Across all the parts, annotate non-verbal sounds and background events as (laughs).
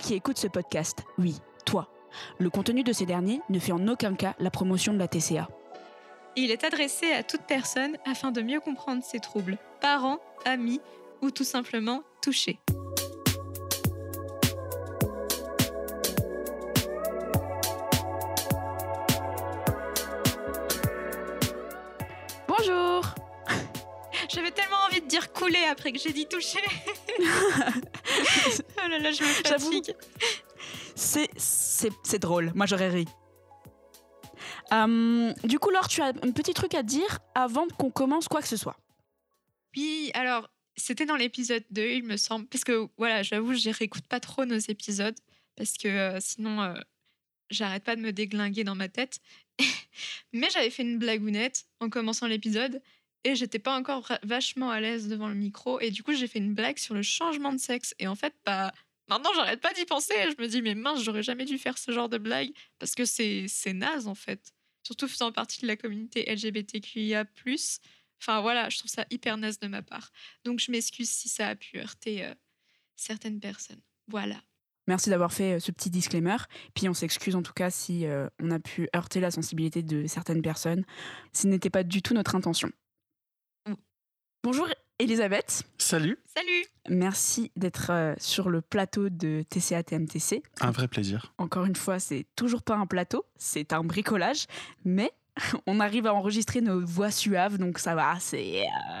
Qui écoutes ce podcast, oui, toi. Le contenu de ces derniers ne fait en aucun cas la promotion de la TCA. Il est adressé à toute personne afin de mieux comprendre ses troubles, parents, amis ou tout simplement touchés. Bonjour (laughs) J'avais tellement envie de dire couler après que j'ai dit toucher. (laughs) là là, je me J'avoue. fatigue. C'est, c'est, c'est drôle, moi j'aurais ri. Euh, du coup, Laure, tu as un petit truc à dire avant qu'on commence quoi que ce soit. Oui, alors, c'était dans l'épisode 2, il me semble. Parce que, voilà, j'avoue, je réécoute pas trop nos épisodes. Parce que euh, sinon, euh, j'arrête pas de me déglinguer dans ma tête. (laughs) Mais j'avais fait une blagounette en commençant l'épisode. Et j'étais pas encore vachement à l'aise devant le micro. Et du coup, j'ai fait une blague sur le changement de sexe. Et en fait, bah. Maintenant, j'arrête pas d'y penser. Je me dis, mais mince, j'aurais jamais dû faire ce genre de blague. Parce que c'est c'est naze, en fait. Surtout faisant partie de la communauté LGBTQIA. Enfin, voilà, je trouve ça hyper naze de ma part. Donc, je m'excuse si ça a pu heurter euh, certaines personnes. Voilà. Merci d'avoir fait euh, ce petit disclaimer. Puis on s'excuse en tout cas si euh, on a pu heurter la sensibilité de certaines personnes. Ce n'était pas du tout notre intention. Bonjour Elisabeth. Salut, Salut Merci d'être euh, sur le plateau de TCA TMTC. un vrai plaisir. Encore une fois, c'est toujours pas un plateau, c'est un bricolage, mais (laughs) on arrive à enregistrer nos voix suaves, donc ça va, c'est euh,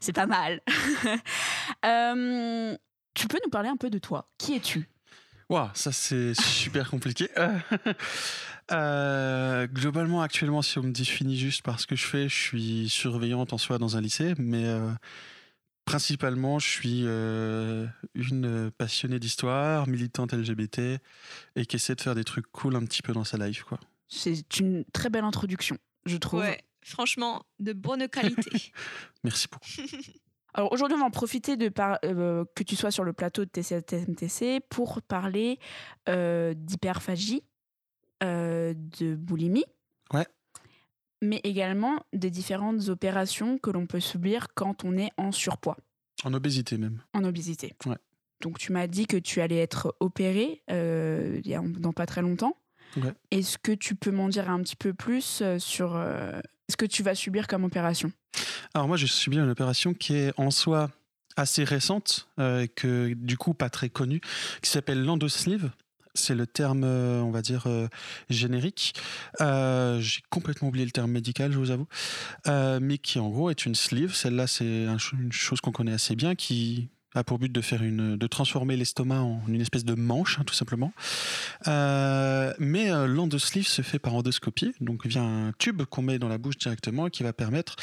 c'est pas mal. (laughs) Euh, tu peux nous parler un peu de toi Qui es-tu? Waouh, ça c'est super compliqué. (laughs) Euh, globalement, actuellement, si on me définit juste par ce que je fais, je suis surveillante en soi dans un lycée, mais euh, principalement, je suis euh, une passionnée d'histoire, militante LGBT, et qui essaie de faire des trucs cool un petit peu dans sa life, quoi. C'est une très belle introduction, je trouve. Ouais, franchement, de bonne qualité. (laughs) Merci beaucoup. (laughs) Alors aujourd'hui, on va en profiter de par- euh, que tu sois sur le plateau de TCA TMTC pour parler euh, d'hyperphagie, euh, de boulimie. Ouais. Mais également des différentes opérations que l'on peut subir quand on est en surpoids, En obésité même. en obésité. Ouais. Donc tu m'as dit que tu allais être opéré euh, dans pas très longtemps. Ouais. Est-ce que tu peux m'en dire un petit peu plus euh, sur euh, ce que tu vas subir comme opération? Alors moi, j'ai subi une opération qui est en soi assez récente, euh, que du coup pas très connue, qui s'appelle l'endosleeve. C'est le terme, euh, on va dire, euh, générique. Euh, j'ai complètement oublié le terme médical, je vous avoue. Mais qui en gros est une sleeve. Celle-là, c'est une chose qu'on connaît assez bien, qui a pour but de faire une, de transformer l'estomac en une espèce de manche, hein, tout simplement. Mais l'endosleeve se fait par endoscopie, donc via un tube qu'on met dans la bouche directement qui va permettre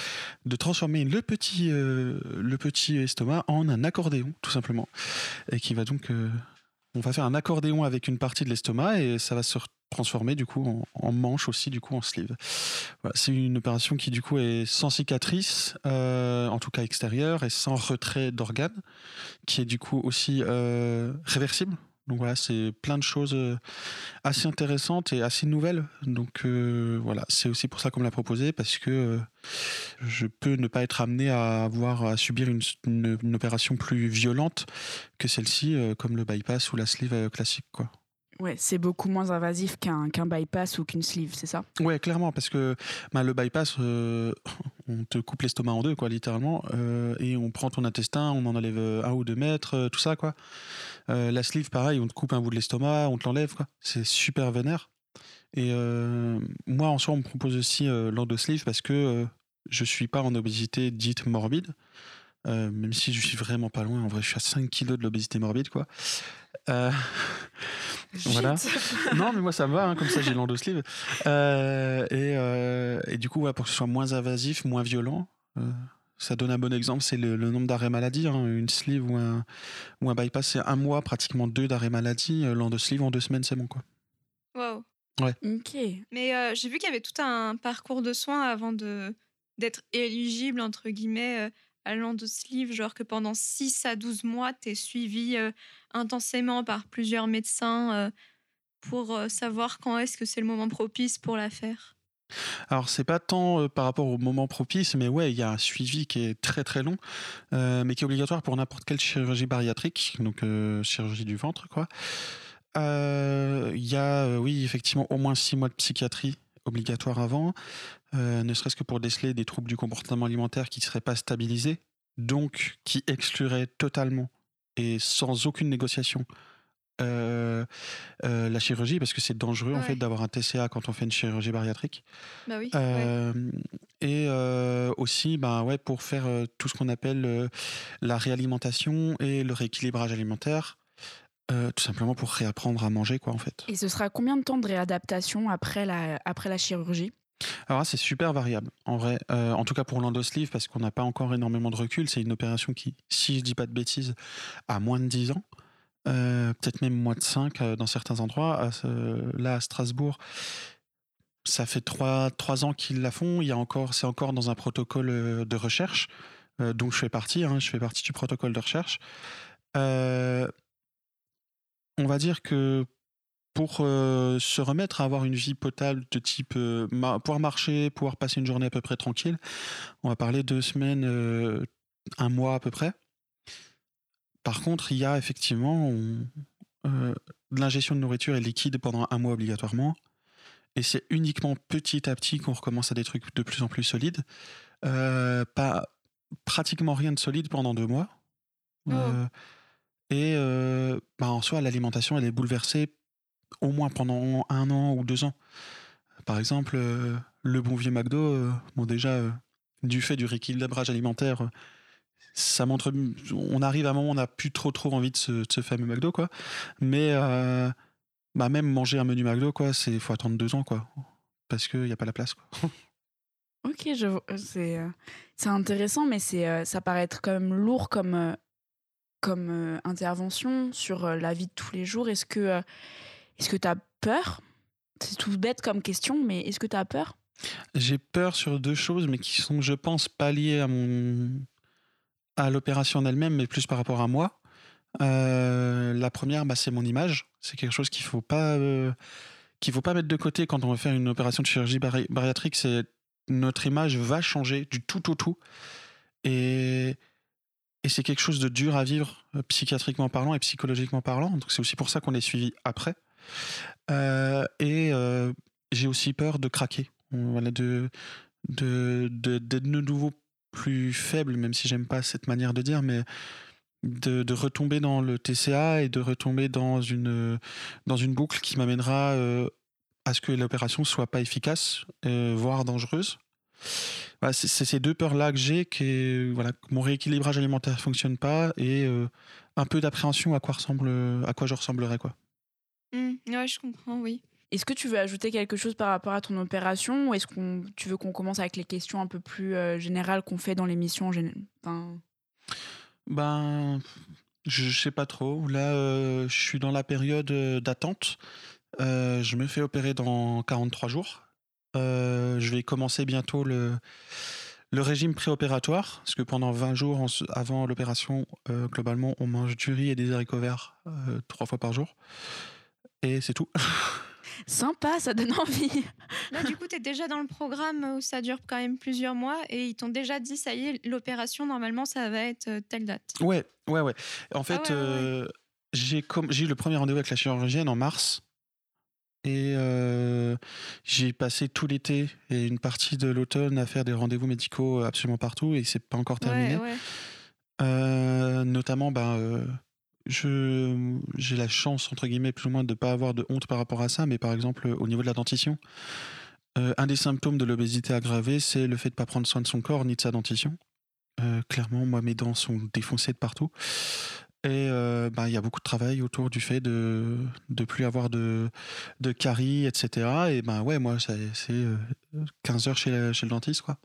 de transformer le petit, le petit estomac en un accordéon, tout simplement. Et qui va donc. On va faire un accordéon avec une partie de l'estomac et ça va se transformer du coup en, manche aussi, du coup en sleeve. C'est une opération qui du coup est sans cicatrice, euh, en tout cas extérieure, et sans retrait d'organes, qui est du coup aussi euh, réversible. Donc voilà, c'est plein de choses euh, assez intéressantes et assez nouvelles. Donc euh, voilà, c'est aussi pour ça qu'on me l'a proposé, parce que euh, je peux ne pas être amené à avoir à subir une, une- opération plus violente que celle-ci, comme le bypass ou la sleeve classique, quoi. Ouais, c'est beaucoup moins invasif qu'un qu'un bypass ou qu'une sleeve, c'est ça? Ouais, clairement, parce que bah, le bypass, euh, (laughs) on te coupe l'estomac en deux, quoi, littéralement, euh, et on prend ton intestin, on en enlève euh, un ou deux mètres, tout ça, quoi. La sleeve, pareil, on te coupe un bout de l'estomac, on te l'enlève, quoi. C'est super vénère. Et moi, en soi, on me propose aussi l'endosleeve parce que je suis pas en obésité dite morbide. Même si je suis vraiment pas loin, en vrai, je suis à 5 kilos de l'obésité morbide, quoi. (laughs) Voilà. (laughs) non, mais moi ça me va, hein, comme ça j'ai l'endosleeve. Euh, et, euh, et du coup, ouais, pour que ce soit moins invasif, moins violent, euh, ça donne un bon exemple, c'est le, le nombre d'arrêts maladie. hein. Une sleeve ou un, ou un bypass, c'est un mois, pratiquement deux d'arrêts maladie. Euh, L'endosleeve, en deux semaines, c'est bon, quoi. Wow. Ok. Mais j'ai vu qu'il y avait tout un parcours de soins avant de d'être éligible, entre guillemets, euh, à l'endosleeve, genre que pendant 6 à 12 mois, tu es suivi intensément par plusieurs médecins pour savoir quand est-ce que c'est le moment propice pour la faire? Alors, c'est pas tant par rapport au moment propice, mais ouais, il y a un suivi qui est très très long, mais qui est obligatoire pour n'importe quelle chirurgie bariatrique, donc chirurgie du ventre, quoi. Il y a, oui, effectivement, au moins six mois de psychiatrie obligatoire avant, euh, ne serait-ce que pour déceler des troubles du comportement alimentaire qui ne seraient pas stabilisés, donc qui excluraient totalement et sans aucune négociation euh, euh, la chirurgie, parce que c'est dangereux en fait d'avoir un TCA quand on fait une chirurgie bariatrique. Bah oui. ouais. Et aussi, ben ouais, pour faire tout ce qu'on appelle la réalimentation et le rééquilibrage alimentaire, euh, tout simplement pour réapprendre à manger, quoi, en fait. Et ce sera combien de temps de réadaptation après la, après la chirurgie? Alors c'est super variable, en vrai. Euh, en tout cas pour l'endosleeve, parce qu'on n'a pas encore énormément de recul. C'est une opération qui, si je dis pas de bêtises, a moins de 10 ans. Euh, peut-être même moins de 5 euh, dans certains endroits. Là, à Strasbourg, ça fait 3, ans qu'ils la font. Il y a encore, c'est encore dans un protocole de recherche, dont je fais partie. hein, je fais partie du protocole de recherche. On va dire que pour euh, se remettre à avoir une vie potable de type euh, ma- pouvoir marcher, pouvoir passer une journée à peu près tranquille, on va parler deux semaines, euh, un mois à peu près. Par contre, il y a effectivement on- de l'ingestion de nourriture et liquide pendant un mois obligatoirement. Et c'est uniquement petit à petit qu'on recommence à des trucs de plus en plus solides. Pas pratiquement rien de solide pendant deux mois. Euh, et bah, en soi, l'alimentation, elle est bouleversée au moins pendant un an ou deux ans. Par exemple, le bon vieux McDo, bon déjà, du fait du rééquilibrage alimentaire, ça montre, on arrive à un moment où on n'a plus trop trop envie de ce, fameux McDo, quoi. Mais bah, même manger un menu McDo, quoi, c'est faut attendre deux ans, quoi, parce qu'il n'y a pas la place, quoi. (laughs) Ok, c'est intéressant, mais c'est ça paraît être quand même lourd comme, comme euh, intervention sur euh, la vie de tous les jours. Est-ce que euh, est-ce que tu as peur? C'est tout bête comme question, mais est-ce que tu as peur? J'ai peur sur deux choses, mais qui sont, je pense, pas liées à mon à l'opération en elle-même, mais plus par rapport à moi. La première, bah, c'est mon image. C'est quelque chose qu'il faut pas qu'il faut pas mettre de côté quand on va faire une opération de chirurgie bari- bariatrique. C'est notre image va changer du tout au tout, et et c'est quelque chose de dur à vivre euh, psychiatriquement parlant et psychologiquement parlant. Donc c'est aussi pour ça qu'on est suivi après. Euh, et euh, j'ai aussi peur de craquer, voilà, d'être de nouveau plus faible, même si j'aime pas cette manière de dire, mais de, retomber dans le TCA et de retomber dans une dans une boucle qui m'amènera à ce que l'opération soit pas efficace, voire dangereuse. Voilà, c'est ces deux peurs-là que j'ai, que voilà, mon rééquilibrage alimentaire fonctionne pas et euh, un peu d'appréhension à quoi ressemble, à quoi je ressemblerais quoi. Hmm, ouais, je comprends, oui. Est-ce que tu veux ajouter quelque chose par rapport à ton opération ou est-ce qu'on tu veux qu'on commence avec les questions un peu plus euh, générales qu'on fait dans l'émission enfin, Ben, je, je sais pas trop. Là, euh, je suis dans la période d'attente. Euh, je me fais opérer dans 43 jours. Euh, je vais commencer bientôt le, le régime préopératoire, parce que pendant 20 jours avant l'opération, euh, globalement, on mange du riz et des haricots verts euh, trois fois par jour. Et c'est tout. (laughs) Sympa, ça donne envie. Là, du coup, tu es déjà dans le programme où ça dure quand même plusieurs mois et ils t'ont déjà dit, ça y est, l'opération, normalement, ça va être telle date. Ouais, ouais, ouais. En fait, ouais, ouais, ouais. euh, j'ai com- j'ai eu le premier rendez-vous avec la chirurgienne en mars. Et euh, j'ai passé tout l'été et une partie de l'automne à faire des rendez-vous médicaux absolument partout et c'est pas encore terminé. Ouais, ouais. Euh, notamment, ben, euh, je j'ai la chance entre guillemets plus ou moins de pas avoir de honte par rapport à ça, mais par exemple au niveau de la dentition, un des symptômes de l'obésité aggravée, c'est le fait de pas prendre soin de son corps ni de sa dentition. Clairement, moi, mes dents sont défoncées de partout. Et euh, ben, il y a beaucoup de travail autour du fait de de plus avoir de, de caries, etc. Et ben ouais, moi, c'est euh, 15 heures chez, la- chez le dentiste, quoi.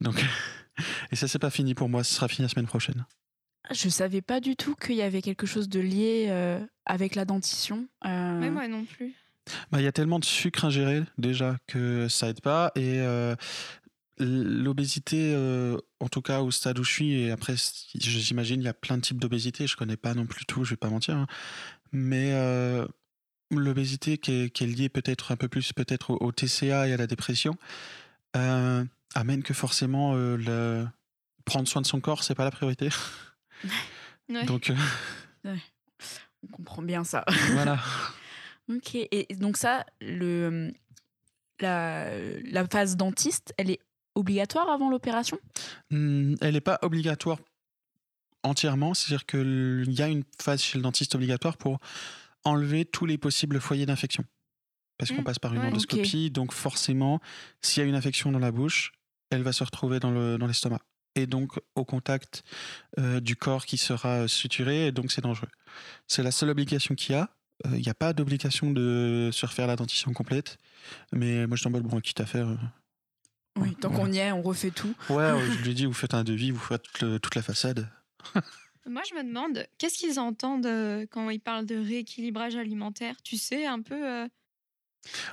Donc, (laughs) et ça, c'est pas fini pour moi. Ce sera fini la semaine prochaine. Je savais pas du tout qu'il y avait quelque chose de lié euh, avec la dentition. Euh, Mais moi non plus. Bah, Il y a tellement de sucre ingéré déjà que ça aide pas. Et euh, l'obésité, euh, en tout cas au stade où je suis, et après, j'imagine, il y a plein de types d'obésité. Je connais pas non plus tout, je vais pas mentir. hein. Mais euh, l'obésité qui est, qui est liée peut-être un peu plus peut-être au, au TCA et à la dépression euh, amène que forcément le... prendre soin de son corps, c'est pas la priorité. (laughs) Ouais. Donc, (laughs) On comprend bien ça. (laughs) Voilà. ok. Et donc ça, le, la, la phase dentiste, elle est obligatoire avant l'opération? Hmm, Elle n'est pas obligatoire entièrement, c'est-à-dire qu'il y a une phase chez le dentiste obligatoire pour enlever tous les possibles foyers d'infection. Parce qu'on Mm, passe par une ouais. endoscopie, donc forcément, s'il y a une infection dans la bouche, elle va se retrouver dans le- dans l'estomac. et donc au contact euh, du corps qui sera suturé, et donc c'est dangereux. C'est la seule obligation qu'il y a. Euh, Il n'y a pas d'obligation de se refaire la dentition complète, mais moi je t'en bats le bon, quitte à faire. Oui, tant qu'on y est, on refait tout. Ouais, (laughs) je lui ai dit, vous faites un devis, vous faites toute, le- toute la façade. (laughs) Moi, je me demande, qu'est-ce qu'ils entendent euh, quand ils parlent de rééquilibrage alimentaire? Tu sais, un peu. euh,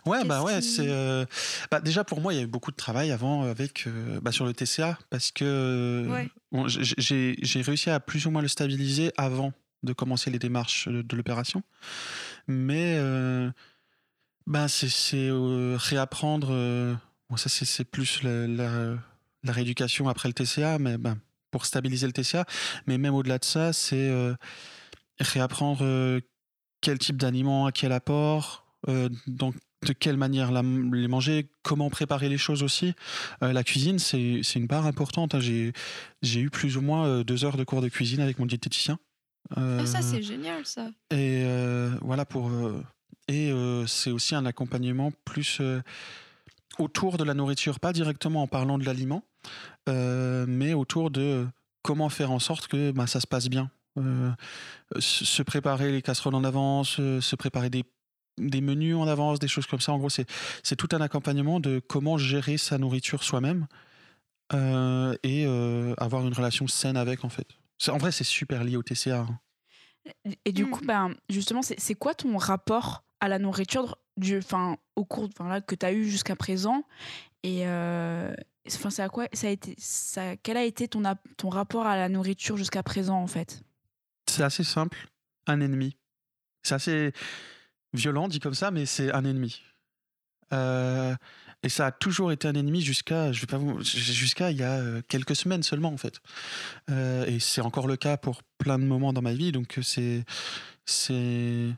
Ouais, bah ouais, qui- c'est. euh, bah déjà pour moi, il y a eu beaucoup de travail avant avec euh, bah, sur le TCA parce que Ouais. bon, j'ai- réussi à plus ou moins le stabiliser avant de commencer les démarches de, de l'opération, mais euh, bah c'est euh, réapprendre. Bon, ça c'est plus la, la- la rééducation après le TCA, mais ben pour stabiliser le TCA, mais même au-delà de ça, c'est euh, réapprendre euh, quel type d'aliments à quel apport, euh, dans- de quelle manière la- les manger, comment préparer les choses aussi. Euh, la cuisine, c'est une part importante. hein. J'ai eu plus ou moins deux heures de cours de cuisine avec mon diététicien. Ah, ça, c'est génial, ça. et voilà pour. et c'est aussi un accompagnement plus autour de la nourriture, pas directement en parlant de l'aliment, euh, mais autour de comment faire en sorte que bah, ça se passe bien. Euh, se préparer les casseroles en avance, euh, se préparer des, des menus en avance, des choses comme ça. En gros, c'est c'est tout un accompagnement de comment gérer sa nourriture soi-même euh, et euh, avoir une relation saine avec, en fait. En vrai, c'est super lié au TCA. hein. Et du Mm. coup, ben, justement, c'est c'est quoi ton rapport à la nourriture? Du, enfin, au cours enfin, là, que tu as eu jusqu'à présent Et euh, enfin, c'est à quoi ça a été, ça, quel a été ton, ton rapport à la nourriture jusqu'à présent, en fait? C'est assez simple, un ennemi. C'est assez violent dit comme ça, mais c'est un ennemi. Euh, et ça a toujours été un ennemi jusqu'à, je vais pas vous, jusqu'à il y a euh, quelques semaines seulement en fait. Et c'est encore le cas pour plein de moments dans ma vie, donc c'est c'est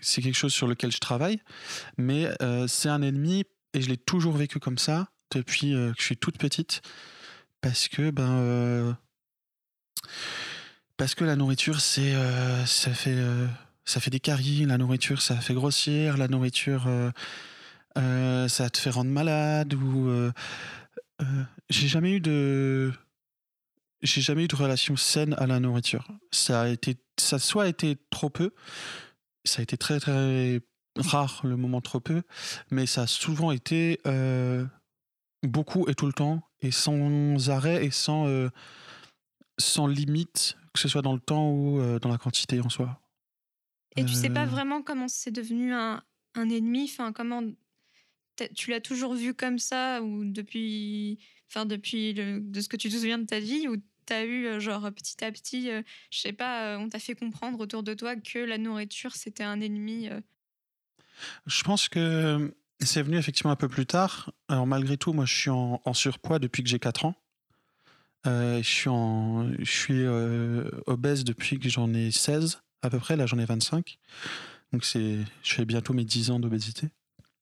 c'est quelque chose sur lequel je travaille, mais euh, c'est un ennemi et je l'ai toujours vécu comme ça depuis euh, que je suis toute petite, parce que ben euh, parce que la nourriture, c'est, ça fait, ça fait des caries. La nourriture, ça fait grossir. La nourriture, ça te fait rendre malade. Ou, j'ai jamais eu de, j'ai jamais eu de relation saine à la nourriture. Ça a été, ça a soit été trop peu, ça a été très très rare le moment trop peu, mais ça a souvent été euh, beaucoup et tout le temps et sans arrêt et sans euh, sans limite, que ce soit dans le temps ou euh, dans la quantité en soi. Et tu sais pas vraiment comment c'est devenu un, un ennemi? Enfin, comment. Tu l'as toujours vu comme ça Ou depuis. Enfin, depuis le- de ce que tu te souviens de ta vie Ou t'as eu, euh, genre, petit à petit, euh, je sais pas, euh, on t'a fait comprendre autour de toi que la nourriture, c'était un ennemi Je pense que c'est venu effectivement un peu plus tard. Alors malgré tout, moi je suis en, surpoids depuis que j'ai 4 ans. Je suis, obèse depuis que j'en ai 16 à peu près, là j'en ai 25. Donc c'est, je fais bientôt mes 10 ans d'obésité.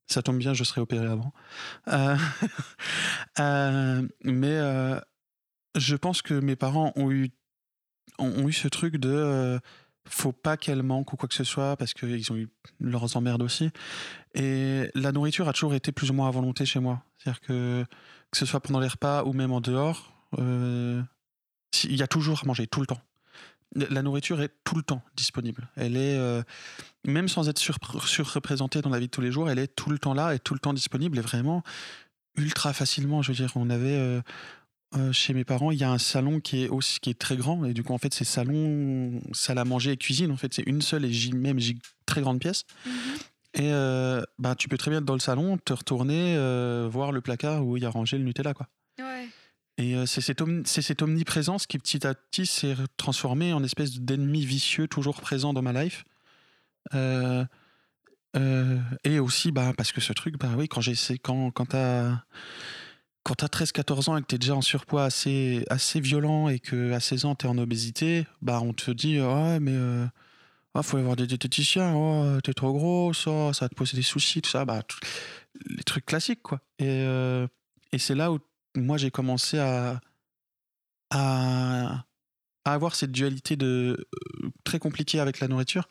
Ça tombe bien, je serai opéré avant. (laughs) Mais je pense que mes parents ont eu, ont, eu ce truc de euh, faut pas qu'elle manque ou quoi que ce soit parce qu'ils ont eu leurs emmerdes aussi. Et la nourriture a toujours été plus ou moins à volonté chez moi. C'est-à-dire que que ce soit pendant les repas ou même en dehors, euh, il y a toujours à manger, tout le temps. La nourriture est tout le temps disponible. Elle est, euh, même sans être sur- surreprésentée dans la vie de tous les jours, elle est tout le temps là et tout le temps disponible et vraiment ultra facilement. Je veux dire, on avait euh, chez mes parents, il y a un salon qui est aussi qui est très grand et du coup en fait c'est salon, salle à manger et cuisine. En fait c'est une seule et gi- même gi- très grande pièce. Et euh, bah, tu peux très bien être dans le salon, te retourner, euh, voir le placard où il y a rangé le Nutella. Quoi. Ouais. Et c'est cette, omniprésence qui petit à petit s'est transformée en espèce d'ennemi vicieux toujours présent dans ma life. Et aussi bah, parce que ce truc, bah oui, quand, j'ai, quand, quand t'as quand t'as 13-14 ans et que t'es déjà en surpoids assez, assez violent et que à 16 ans t'es en obésité, bah on te dit ouais mais euh, faut aller voir des diététiciens, oh, t'es trop gros, ça, ça va te poser des soucis, tout ça, bah, les trucs classiques, quoi. Et, euh, et c'est là où moi j'ai commencé à, à, avoir cette dualité de, euh, très compliquée avec la nourriture.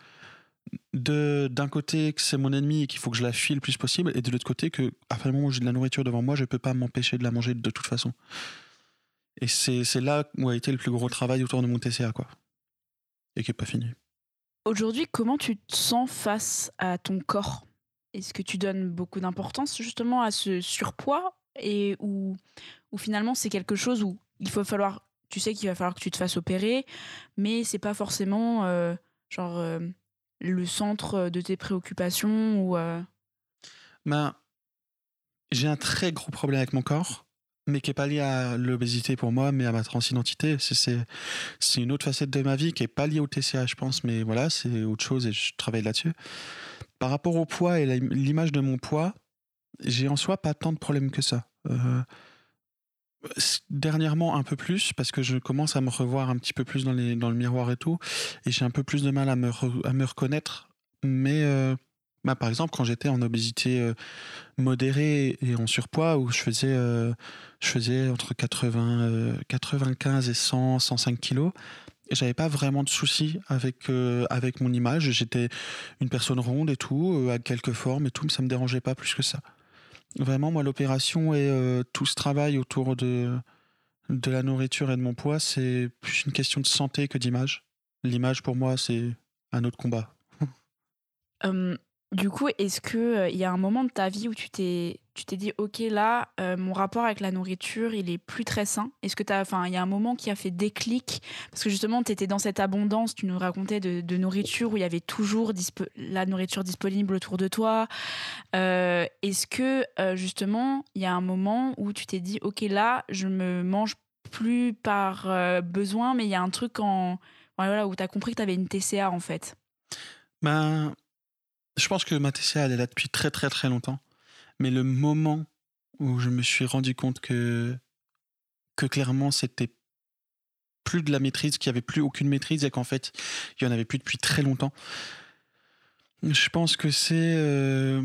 D'un côté, que c'est mon ennemi et qu'il faut que je la fuis le plus possible, et de l'autre côté, que à partir du moment où j'ai de la nourriture devant moi, je peux pas m'empêcher de la manger de toute façon. Et c'est là où a été le plus gros travail autour de mon TCA, quoi. Et qui n'est pas fini. Aujourd'hui, comment tu te sens face à ton corps? Est-ce que tu donnes beaucoup d'importance justement à ce surpoids? Et ou, ou finalement c'est quelque chose où il faut falloir, tu sais qu'il va falloir que tu te fasses opérer, mais c'est pas forcément euh, genre euh, le centre de tes préoccupations ou. Euh? Ben, j'ai un très gros problème avec mon corps mais qui n'est pas lié à l'obésité pour moi, mais à ma transidentité. C'est une autre facette de ma vie qui n'est pas liée au TCA, je pense, mais voilà, c'est autre chose et je travaille là-dessus. Par rapport au poids et l'image de mon poids, j'ai en soi pas tant de problèmes que ça. Euh, dernièrement, un peu plus, parce que je commence à me revoir un petit peu plus dans, les, dans le miroir et tout, et j'ai un peu plus de mal à me, à me reconnaître, mais. Euh, bah, par exemple, quand j'étais en obésité euh, modérée et en surpoids, où je faisais, euh, je faisais entre 80, 95 euh, et 100, 105 kilos, j'avais pas vraiment de soucis avec, avec mon image. J'étais une personne ronde et tout, à quelques formes et tout, mais ça me dérangeait pas plus que ça. Vraiment, moi, l'opération et tout ce travail autour de, de la nourriture et de mon poids, c'est plus une question de santé que d'image. L'image, pour moi, c'est un autre combat. Du coup, est-ce que il y a un moment de ta vie où tu t'es dit OK là mon rapport avec la nourriture, il est plus très sain? Est-ce que il y a un moment qui a fait déclic? Parce que justement tu étais dans cette abondance, tu nous racontais de, nourriture où il y avait toujours la nourriture disponible autour de toi. est-ce que justement, il y a un moment où tu t'es dit OK là, je me mange plus par besoin mais il y a un truc en voilà où tu as compris que tu avais une TCA en fait? Ben je pense que ma TCA, elle est là depuis très très très longtemps. Mais le moment où je me suis rendu compte que, que clairement c'était plus de la maîtrise, qu'il n'y avait plus aucune maîtrise et qu'en fait il n'y en avait plus depuis très longtemps, je pense que c'est. Euh,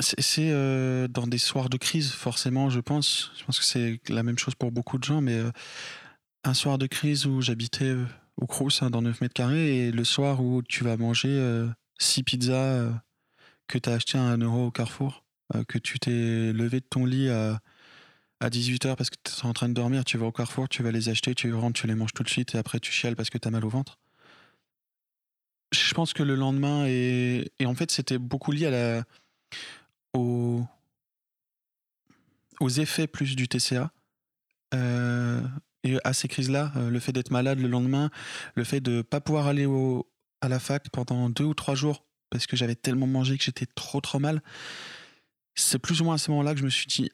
c'est euh, dans des soirs de crise, forcément, je pense. Je pense que c'est la même chose pour beaucoup de gens, mais euh, un soir de crise où j'habitais au Crous, hein, dans 9 mètres carrés, et le soir où tu vas manger six pizzas euh, que tu as à 1 euro au Carrefour, euh, que tu t'es levé de ton lit à, à 18h parce que tu es en train de dormir, tu vas au Carrefour, tu vas les acheter, tu rentres, tu les manges tout de suite et après tu chiales parce que tu as mal au ventre? Je pense que le lendemain, et, et en fait c'était beaucoup lié aux, effets plus du TCA. Euh, et à ces crises-là, le fait d'être malade le lendemain, le fait de pas pouvoir aller au, à la fac pendant deux ou trois jours parce que j'avais tellement mangé que j'étais trop trop mal. C'est plus ou moins à ce moment-là que je me suis dit,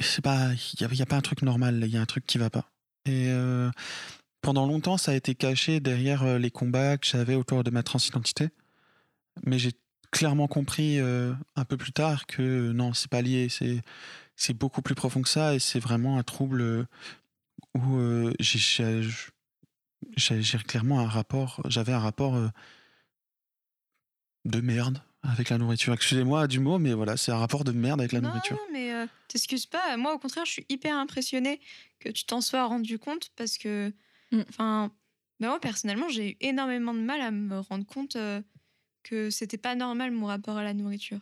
c'est pas, il n'y a, pas un truc normal, il y a un truc qui va pas. Et euh, pendant longtemps, ça a été caché derrière euh, les combats que j'avais autour de ma transidentité. Mais j'ai clairement compris euh, un peu plus tard que non, c'est pas lié, c'est c'est beaucoup plus profond que ça et c'est vraiment un trouble où j'ai j'ai clairement un rapport, j'avais un rapport euh, de merde avec la nourriture. Excusez-moi du mot, mais voilà, c'est un rapport de merde avec la nourriture. Non, mais euh, t'excuses pas. Moi, au contraire, je suis hyper impressionnée que tu t'en sois rendu compte parce que, mm. enfin, bah, moi personnellement, j'ai eu énormément de mal à me rendre compte euh, que c'était pas normal mon rapport à la nourriture.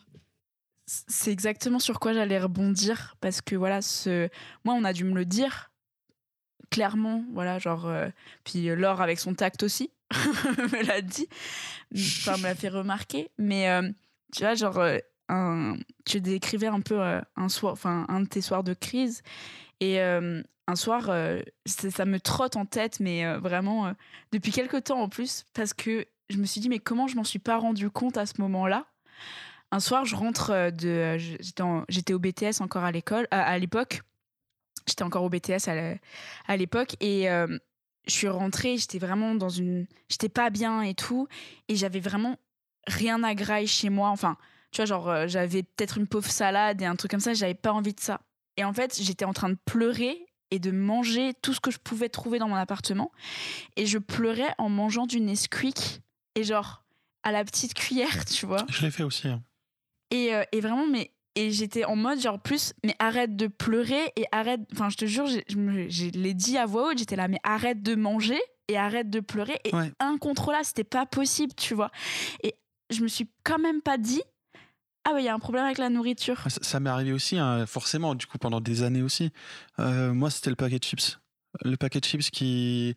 C'est exactement sur quoi j'allais rebondir parce que voilà, ce... moi, on a dû me le dire clairement, voilà, genre. Euh, puis euh, Laure, avec son tact aussi, (laughs) me l'a dit, enfin, me l'a fait remarquer. Mais euh, tu vois, genre, un, tu décrivais un peu un soir, enfin, un de tes soirs de crise. Et un soir, ça me trotte en tête, mais vraiment, depuis quelques temps en plus, parce que je me suis dit, mais comment je m'en suis pas rendu compte à ce moment-là? Un soir, je rentre de. J'étais au BTS encore à l'école, à l'époque. J'étais encore au BTS à l'époque et euh, je suis rentrée, j'étais vraiment dans une. J'étais pas bien et tout. Et j'avais vraiment rien à grailler chez moi. Enfin, tu vois, genre, euh, j'avais peut-être une pauvre salade et un truc comme ça, j'avais pas envie de ça. Et en fait, j'étais en train de pleurer et de manger tout ce que je pouvais trouver dans mon appartement. Et je pleurais en mangeant du Nesquik et genre à la petite cuillère, tu vois. Je l'ai fait aussi. hein. Et, euh, et vraiment, mais. Et j'étais en mode, genre, plus, mais arrête de pleurer et arrête. Enfin, je te jure, j'ai- je l'ai dit à voix haute, j'étais là, mais arrête de manger et arrête de pleurer. Et Ouais. incontrôlable, c'était pas possible, tu vois. Et je me suis quand même pas dit, ah, bah, il y a un problème avec la nourriture. Ah, Ça, ça m'est arrivé aussi, hein, forcément, du coup, pendant des années aussi. Euh, moi, c'était le paquet de chips. Le paquet de chips qui.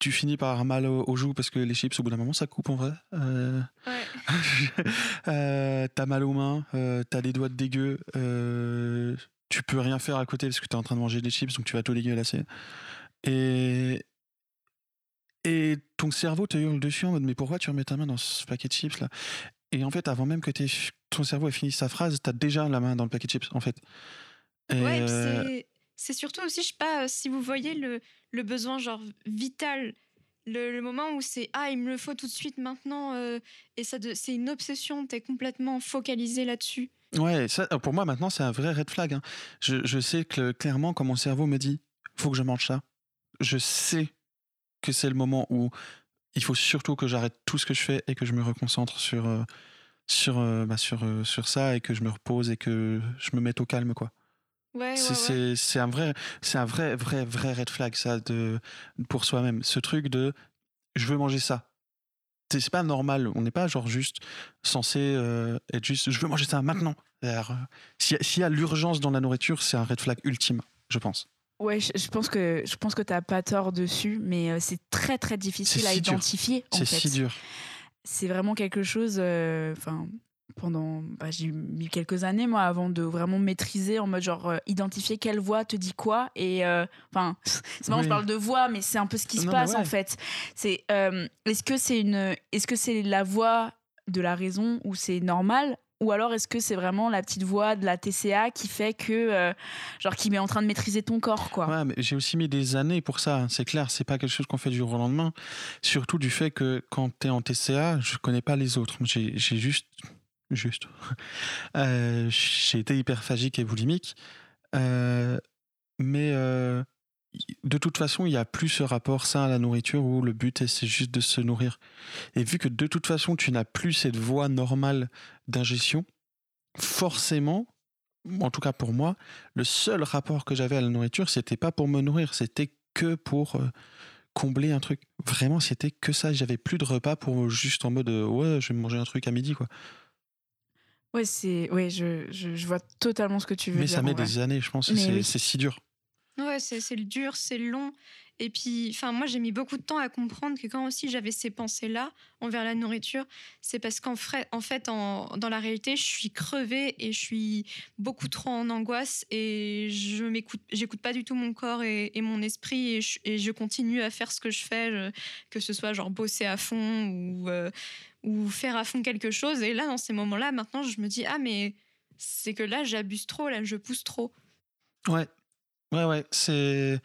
Tu finis par avoir mal aux, aux joues parce que les chips, au bout d'un moment, ça coupe en vrai. Euh, Ouais. (laughs) euh, t'as mal aux mains, euh, t'as les doigts de dégueu, euh, tu peux rien faire à côté parce que t'es en train de manger des chips, donc tu vas tout dégueulasser. Et. Et ton cerveau te hurle dessus en mode mais pourquoi tu remets ta main dans ce paquet de chips là? Et en fait, avant même que ton cerveau ait fini sa phrase, t'as déjà la main dans le paquet de chips en fait. Et, Ouais, euh, c'est- surtout aussi, je sais pas, si vous voyez le, le besoin genre vital, le, moment où c'est ah, il me le faut tout de suite maintenant, euh, et ça c'est une obsession, t'es complètement focalisé là-dessus. Ouais, ça, pour moi maintenant c'est un vrai red flag. hein. Je, je sais que clairement quand mon cerveau me dit faut que je mange ça, je sais que c'est le moment où il faut surtout que j'arrête tout ce que je fais et que je me reconcentre sur euh, sur euh, bah, sur euh, sur ça et que je me repose et que je me mette au calme quoi. Ouais, C'est- ouais. Un vrai c'est un vrai vrai vrai red flag ça de pour soi-même. Ce truc de je veux manger ça. C'est pas normal. On n'est pas genre juste censé euh, être juste je veux manger ça maintenant. S'il y y a l'urgence dans la nourriture, c'est un red flag ultime, je pense. Ouais, je, je pense que je pense que t'as pas tort dessus, mais euh, c'est très très difficile à si identifier. en C'est si dur. c'est vraiment quelque chose. euh, Enfin, pendant, bah, j'ai mis quelques années moi avant de vraiment maîtriser en mode genre euh, identifier quelle voix te dit quoi et euh, enfin (laughs) c'est marrant Oui. je parle de voix mais c'est un peu ce qui se Non, passe en fait. C'est euh, est-ce que c'est une est-ce que c'est la voix de la raison ou c'est normal ou alors est-ce que c'est vraiment la petite voix de la TCA qui fait que euh, genre qui met en train de maîtriser ton corps quoi? Ouais, mais j'ai aussi mis des années pour ça, hein, c'est clair, c'est pas quelque chose qu'on fait du jour au lendemain. Surtout du fait que quand t'es en TCA, je connais pas les autres. J'ai juste. Juste. (laughs) Euh, j'ai été hyperphagique et boulimique. Euh, mais euh, de toute façon, il y a plus ce rapport sain à la nourriture où le but est- c'est juste de se nourrir. Et vu que de toute façon, tu n'as plus cette voie normale d'ingestion, forcément, en tout cas pour moi, le seul rapport que j'avais à la nourriture, c'était pas pour me nourrir, c'était que pour combler un truc. Vraiment, c'était que ça. J'avais plus de repas pour juste en mode ouais, je vais manger un truc à midi quoi. Ouais, c'est ouais, je, je, je vois totalement ce que tu veux Mais dire. ça met des années, je pense. Mais C'est oui. c'est si dur. Ouais, c'est c'est le dur, c'est le long. Et puis, enfin, moi, j'ai mis beaucoup de temps à comprendre que quand aussi j'avais ces pensées-là envers la nourriture, c'est parce qu'en en fait, dans la réalité, je suis crevée et je suis beaucoup trop en angoisse et je m'écoute, j'écoute pas du tout mon corps et, mon esprit et je, continue à faire ce que je fais, que ce soit genre bosser à fond ou, euh, ou faire à fond quelque chose. Et là, dans ces moments-là, maintenant, je me dis, ah, mais c'est que là, j'abuse trop, là, je pousse trop. Ouais, ouais, ouais. C'est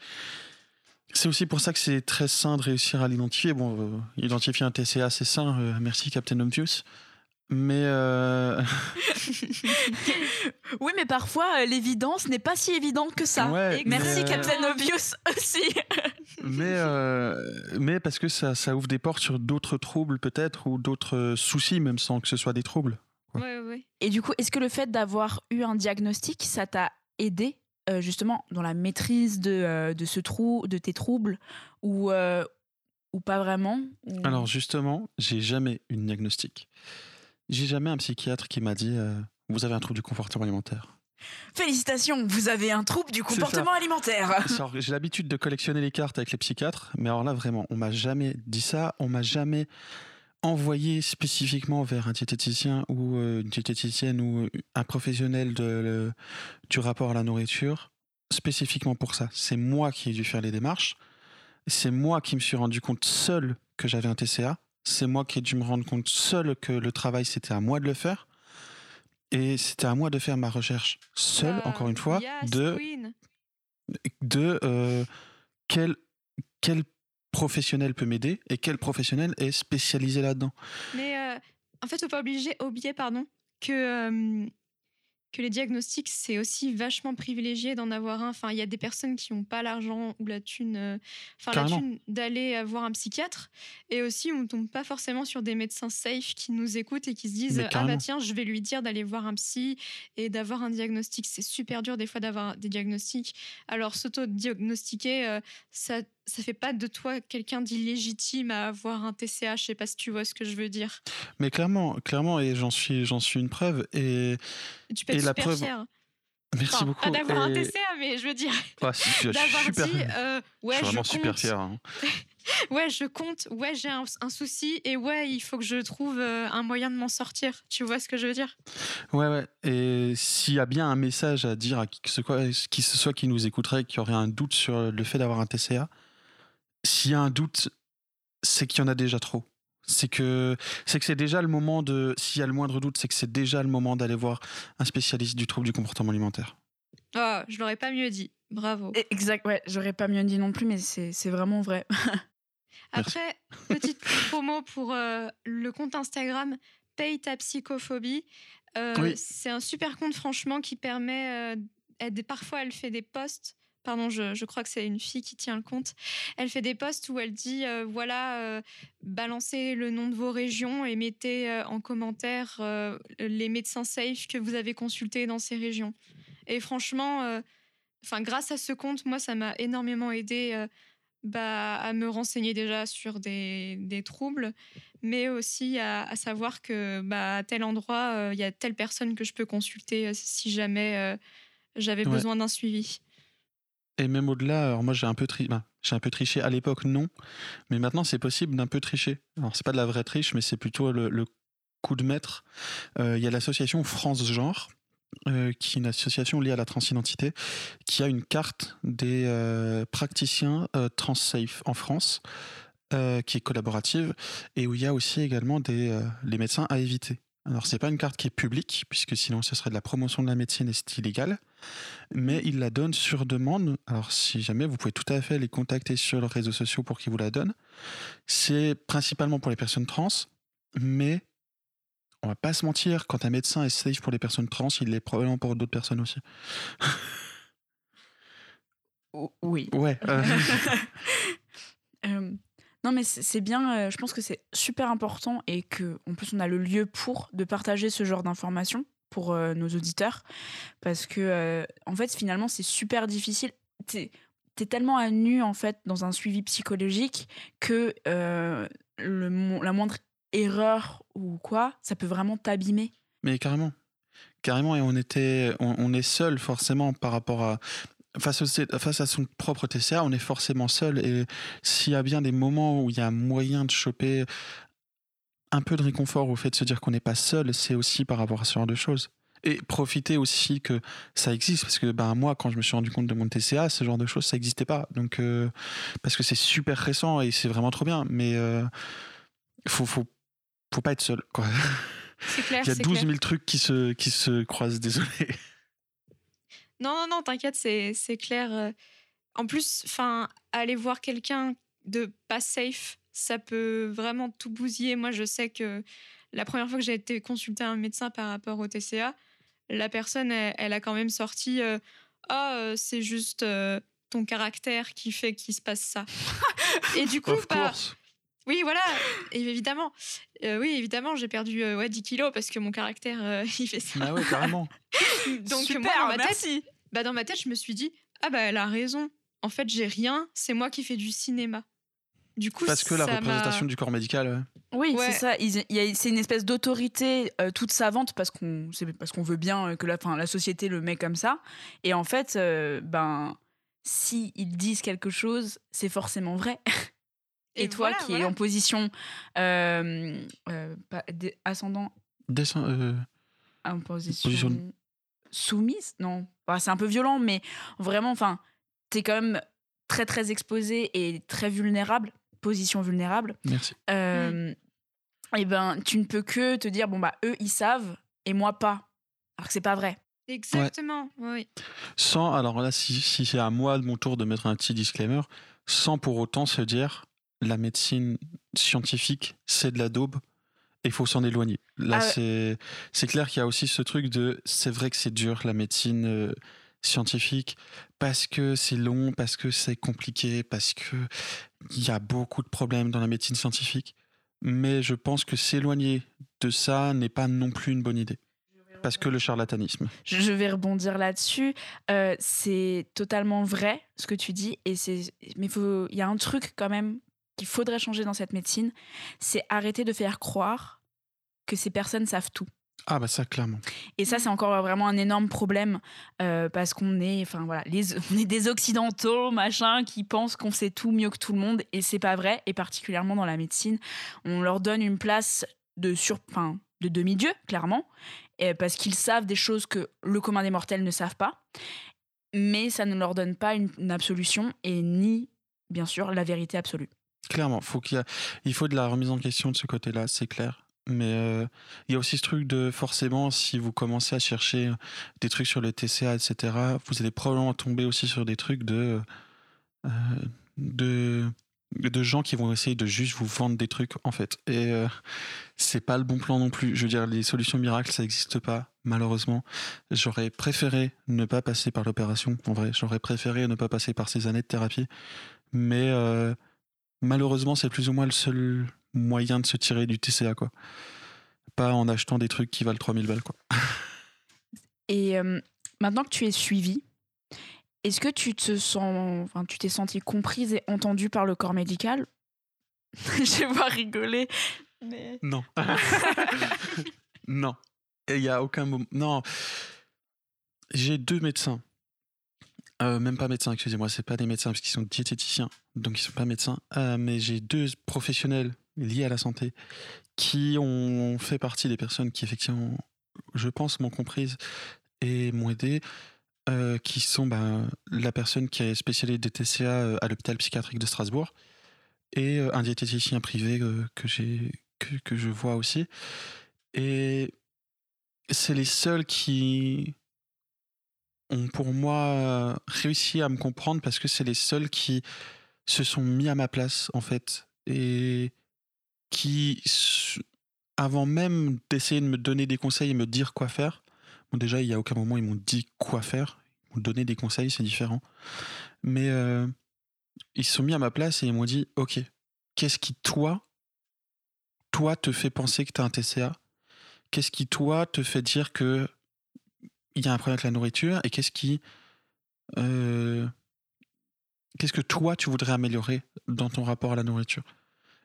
c'est aussi pour ça que c'est très sain de réussir à l'identifier. Bon, euh, identifier un TCA, c'est sain. euh, merci, Captain Obvious. Mais euh, (laughs) Oui, mais parfois, l'évidence n'est pas si évidente que ça. Ouais, Merci, euh, Captain Obvious aussi. (laughs) mais, euh, mais parce que ça, ça ouvre des portes sur d'autres troubles peut-être ou d'autres soucis même sans que ce soit des troubles. Ouais. Ouais, ouais. Et du coup, est-ce que le fait d'avoir eu un diagnostic, ça t'a aidé euh, justement dans la maîtrise de, euh, de ce trou, de tes troubles ou, euh, ou pas vraiment ou- Alors justement, j'ai jamais eu de diagnostic. J'ai jamais un psychiatre qui m'a dit vous avez un trouble du comportement alimentaire. Félicitations, vous avez un trouble du comportement alimentaire. J'ai l'habitude de collectionner les cartes avec les psychiatres, mais alors là vraiment, on m'a jamais dit ça, on m'a jamais envoyé spécifiquement vers un diététicien ou euh, une diététicienne ou un professionnel de, le- du rapport à la nourriture spécifiquement pour ça. C'est moi qui ai dû faire les démarches. C'est moi qui me suis rendu compte seul que j'avais un TCA. C'est moi qui ai dû me rendre compte seul que le travail c'était à moi de le faire. Et c'était à moi de faire ma recherche seul, Bah, encore une fois, yes, de queen. de euh, quel, quel professionnel peut m'aider et quel professionnel est spécialisé là-dedans? Mais euh, en fait, faut pas obliger, oublier pardon, que, euh, que les diagnostics, c'est aussi vachement privilégié d'en avoir un. Enfin, il y a des personnes qui n'ont pas l'argent ou la thune, euh, enfin, la thune d'aller voir un psychiatre. Et aussi, on ne tombe pas forcément sur des médecins safe qui nous écoutent et qui se disent Ah bah tiens, je vais lui dire d'aller voir un psy et d'avoir un diagnostic. C'est super dur des fois d'avoir des diagnostics. Alors, s'auto-diagnostiquer, ça ça fait pas de toi quelqu'un d'illégitime à avoir un TCA. Je sais pas si tu vois ce que je veux dire. Mais clairement, clairement, et j'en suis, j'en suis une preuve. Et tu peux être super preuve... fier. Merci beaucoup. Pas d'avoir un TCA, mais je veux dire. Ah, si, je (laughs) d'avoir super... dit, euh, ouais, je suis vraiment super fier. Hein. (laughs) ouais, je compte. Ouais, j'ai un, souci et ouais, il faut que je trouve euh, un moyen de m'en sortir. Tu vois ce que je veux dire? Ouais, ouais. Et s'il y a bien un message à dire à qui que ce soit qui, ce soit qui nous écouterait, qui aurait un doute sur le fait d'avoir un TCA, s'il y a un doute, c'est qu'il y en a déjà trop. C'est que c'est que c'est déjà le moment de. S'il y a le moindre doute, c'est que c'est déjà le moment d'aller voir un spécialiste du trouble du comportement alimentaire. Oh, je l'aurais pas mieux dit. Bravo. Exact, ouais, j'aurais pas mieux dit non plus, mais c'est vraiment vrai. (laughs) Après, petite promo pour euh, le compte Instagram Paye ta psychophobie. Euh, c'est un super compte, franchement, qui permet. Euh, parfois, elle fait des posts pardon, je, crois que c'est une fille qui tient le compte. Elle fait des posts où elle dit euh, voilà, euh, balancez le nom de vos régions et mettez euh, en commentaire les médecins safe que vous avez consultés dans ces régions. Et franchement, enfin, grâce à ce compte, moi, ça m'a énormément aidé. Bah, à me renseigner déjà sur des, troubles, mais aussi à, savoir que bah, à tel endroit, il y a telle personne que je peux consulter si jamais j'avais besoin d'un suivi. Et même au-delà, alors moi j'ai un peu bah, j'ai un peu triché à l'époque, non, mais maintenant c'est possible d'un peu tricher. Alors c'est pas de la vraie triche, mais c'est plutôt le, coup de maître. Euh, il y a l'association France Genre, euh, qui est une association liée à la transidentité, qui a une carte des euh, praticiens trans-safe en France, qui est collaborative, et où il y a aussi également des, les médecins à éviter. Alors, c'est pas une carte qui est publique, puisque sinon ce serait de la promotion de la médecine et c'est illégal. Mais il la donne sur demande. Alors, si jamais, vous pouvez tout à fait les contacter sur leurs réseaux sociaux pour qu'ils vous la donnent. C'est principalement pour les personnes trans, mais on va pas se mentir, quand un médecin est safe pour les personnes trans, il l'est probablement pour d'autres personnes aussi. oui. Ouais. Euh. (laughs) Euh, non, mais c'est bien. Euh, je pense que c'est super important et que, en plus, on a le lieu pour de partager ce genre d'informations pour euh, nos auditeurs, parce que, euh, en fait, finalement, c'est super difficile. T'es es tellement à nu en fait dans un suivi psychologique que la moindre erreur ou quoi, ça peut vraiment t'abîmer. Mais carrément. Carrément, et on était, on, est seul forcément par rapport à face, face à son propre TCA, on est forcément seul. Et s'il y a bien des moments où il y a moyen de choper un peu de réconfort au fait de se dire qu'on n'est pas seul, c'est aussi par rapport à ce genre de choses. Et profiter aussi que ça existe, parce que ben, moi, quand je me suis rendu compte de mon TCA, ce genre de choses, ça n'existait pas. Donc, euh, parce que c'est super récent et c'est vraiment trop bien, mais il euh, faut, faut, faut pas être seul. Quoi. Clair, il y a 12 000 trucs qui se, qui se croisent, désolé. Non, non, non, t'inquiète, c'est, clair. Euh. En plus, enfin, aller voir quelqu'un de pas safe, ça peut vraiment tout bousiller. Moi, je sais que la première fois que j'ai été consulter un médecin par rapport au TCA, la personne, elle, a quand même sorti euh, Ah, euh, c'est juste ton caractère qui fait qu'il se passe ça. Et du coup, bah, oui, voilà, évidemment. oui, évidemment, j'ai perdu ouais, 10 kilos parce que mon caractère, (laughs) il fait ça. Ah ouais, carrément. Donc Super, moi, dans ma tête, bah dans ma tête, je me suis dit ah bah elle a raison. En fait, j'ai rien. C'est moi qui fais du cinéma. Du coup, parce que la représentation du corps médical. Oui, c'est ça. C'est une espèce d'autorité euh, toute savante parce qu'on parce qu'on veut bien que la, fin, la société le met comme ça. Et en fait, euh, ben si ils disent quelque chose, c'est forcément vrai. (laughs) Et, toi qui es en position euh, ascendant. Descend, en position soumise non. C'est un peu violent mais vraiment enfin t'es quand même très très exposé et très vulnérable position vulnérable. Merci. Euh, et ben tu ne peux que te dire bon bah eux ils savent et moi pas. Alors que c'est pas vrai. Exactement oui. Sans alors là si, si c'est à moi de mon tour de mettre un petit disclaimer sans pour autant se dire la médecine scientifique c'est de la daube il faut s'en éloigner. Là, Ah ouais. c'est clair qu'il y a aussi ce truc de. C'est vrai que c'est dur, la médecine euh, scientifique, parce que c'est long, parce que c'est compliqué, parce que il y a beaucoup de problèmes dans la médecine scientifique. Mais je pense que s'éloigner de ça n'est pas non plus une bonne idée. Parce que le charlatanisme. Je vais rebondir là-dessus. Euh, c'est totalement vrai ce que tu dis, et c'est. Mais il y a un truc quand même qu'il faudrait changer dans cette médecine, c'est arrêter de faire croire que ces personnes savent tout. Ah, bah ça, clairement. Et ça, c'est encore vraiment un énorme problème euh, parce qu'on est, enfin voilà, les, (laughs) on est des occidentaux, machin, qui pensent qu'on sait tout mieux que tout le monde, et c'est pas vrai. Et particulièrement dans la médecine, on leur donne une place de sur, enfin, de demi-dieu, clairement, et parce qu'ils savent des choses que le commun des mortels ne savent pas. Mais ça ne leur donne pas une, une absolution et ni, bien sûr, la vérité absolue. Clairement, faut qu'il a- il faut de la remise en question de ce côté-là, c'est clair. Mais euh, il y a aussi ce truc de forcément, si vous commencez à chercher des trucs sur le TCA, etc., vous allez probablement tomber aussi sur des trucs de, euh, de, de gens qui vont essayer de juste vous vendre des trucs, en fait. Et euh, c'est pas le bon plan non plus. Je veux dire, les solutions miracles, ça n'existe pas, malheureusement. J'aurais préféré ne pas passer par l'opération, en vrai. J'aurais préféré ne pas passer par ces années de thérapie. Mais. Malheureusement, c'est plus ou moins le seul moyen de se tirer du TCA, quoi. Pas en achetant des trucs qui valent 3000 balles, quoi. (laughs) Et euh, maintenant que tu es suivie, est-ce que tu te sens, enfin, tu t'es sentie comprise et entendue par le corps médical? (laughs) Je vais pas rigoler, mais Non. (laughs) non. Il n'y a aucun moment. Non. J'ai deux médecins. Euh, même pas médecins, excusez-moi, c'est pas des médecins parce qu'ils sont diététiciens, donc ils sont pas médecins. Euh, mais j'ai deux professionnels liés à la santé qui ont fait partie des personnes qui effectivement, je pense, m'ont comprise et m'ont aidé. euh, qui sont bah, la personne qui est spécialisée des TCA à l'hôpital psychiatrique de Strasbourg et un diététicien privé que j'ai que je vois aussi. Et c'est les seuls qui ont pour moi euh, réussi à me comprendre parce que c'est les seuls qui se sont mis à ma place en fait. Et qui avant même d'essayer de me donner des conseils et me dire quoi faire bon déjà il y a aucun moment ils m'ont dit quoi faire. Ils m'ont donné des conseils c'est différent. Mais euh, ils se sont mis à ma place et ils m'ont dit ok qu'est-ce qui toi toi te fait penser que tu as un TCA Qu'est-ce qui toi te fait dire que il y a un problème avec la nourriture et qu'est-ce qui euh, qu'est-ce que toi tu voudrais améliorer dans ton rapport à la nourriture?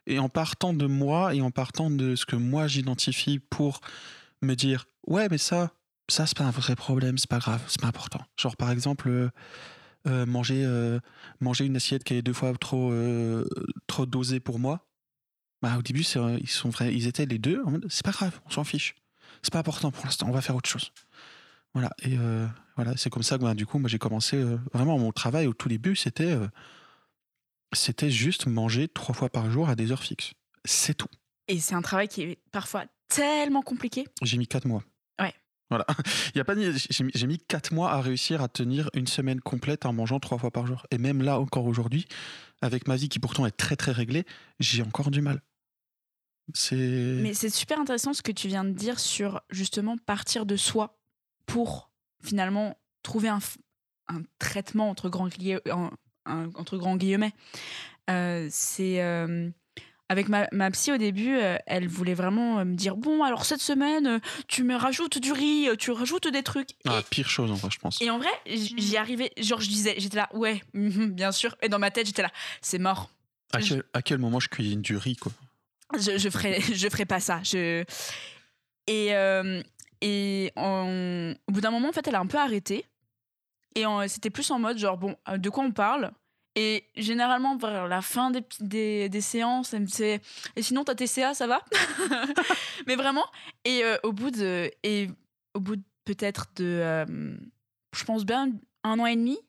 Et en partant de moi et en partant de ce que moi j'identifie pour me dire ouais mais ça ça c'est pas un vrai problème c'est pas grave c'est pas important genre par exemple euh, euh, manger manger une assiette qui est deux fois trop trop dosée pour moi bah, au début, ils, sont vrais, ils étaient les deux. C'est pas grave, on s'en fiche. C'est pas important pour l'instant, on va faire autre chose. Voilà, et euh, voilà, c'est comme ça que bah, du coup, moi j'ai commencé euh, vraiment mon travail au tout début, c'était, euh, c'était juste manger trois fois par jour à des heures fixes. C'est tout. et c'est un travail qui est parfois tellement compliqué. J'ai mis quatre mois. Ouais. Voilà. (laughs) Il y a pas, de- j'ai, mis- j'ai mis quatre mois à réussir à tenir une semaine complète en mangeant trois fois par jour. Et même là, encore aujourd'hui, avec ma vie qui pourtant est très très réglée, j'ai encore du mal. C'est. Mais c'est super intéressant ce que tu viens de dire sur justement partir de soi pour finalement trouver un, traitement entre grands, un- un- entre grands guillemets. Euh, c'est euh, avec ma, ma psy au début, euh, elle voulait vraiment euh, me dire bon alors cette semaine tu me rajoutes du riz, tu rajoutes des trucs. Ah, Et- pire chose en vrai, je pense. Et en vrai, j'y arrivais, genre je disais, j'étais là, ouais, mhm, bien sûr. Et dans ma tête, j'étais là, c'est mort. À quel, à quel moment je cuisine du riz, quoi? Je, je ferai, (laughs) je ferai pas ça. Je... Et, euh, et au bout d'un moment, en fait, elle a un peu arrêté. Et c'était plus en mode, genre, bon, euh, de quoi on parle? Et généralement, vers la fin des, des, séances, elle me disait, et sinon, ta TCA, ça va (laughs) Mais vraiment. Et euh, au bout de. Et au bout peut-être de. euh, je pense bien un an et demi,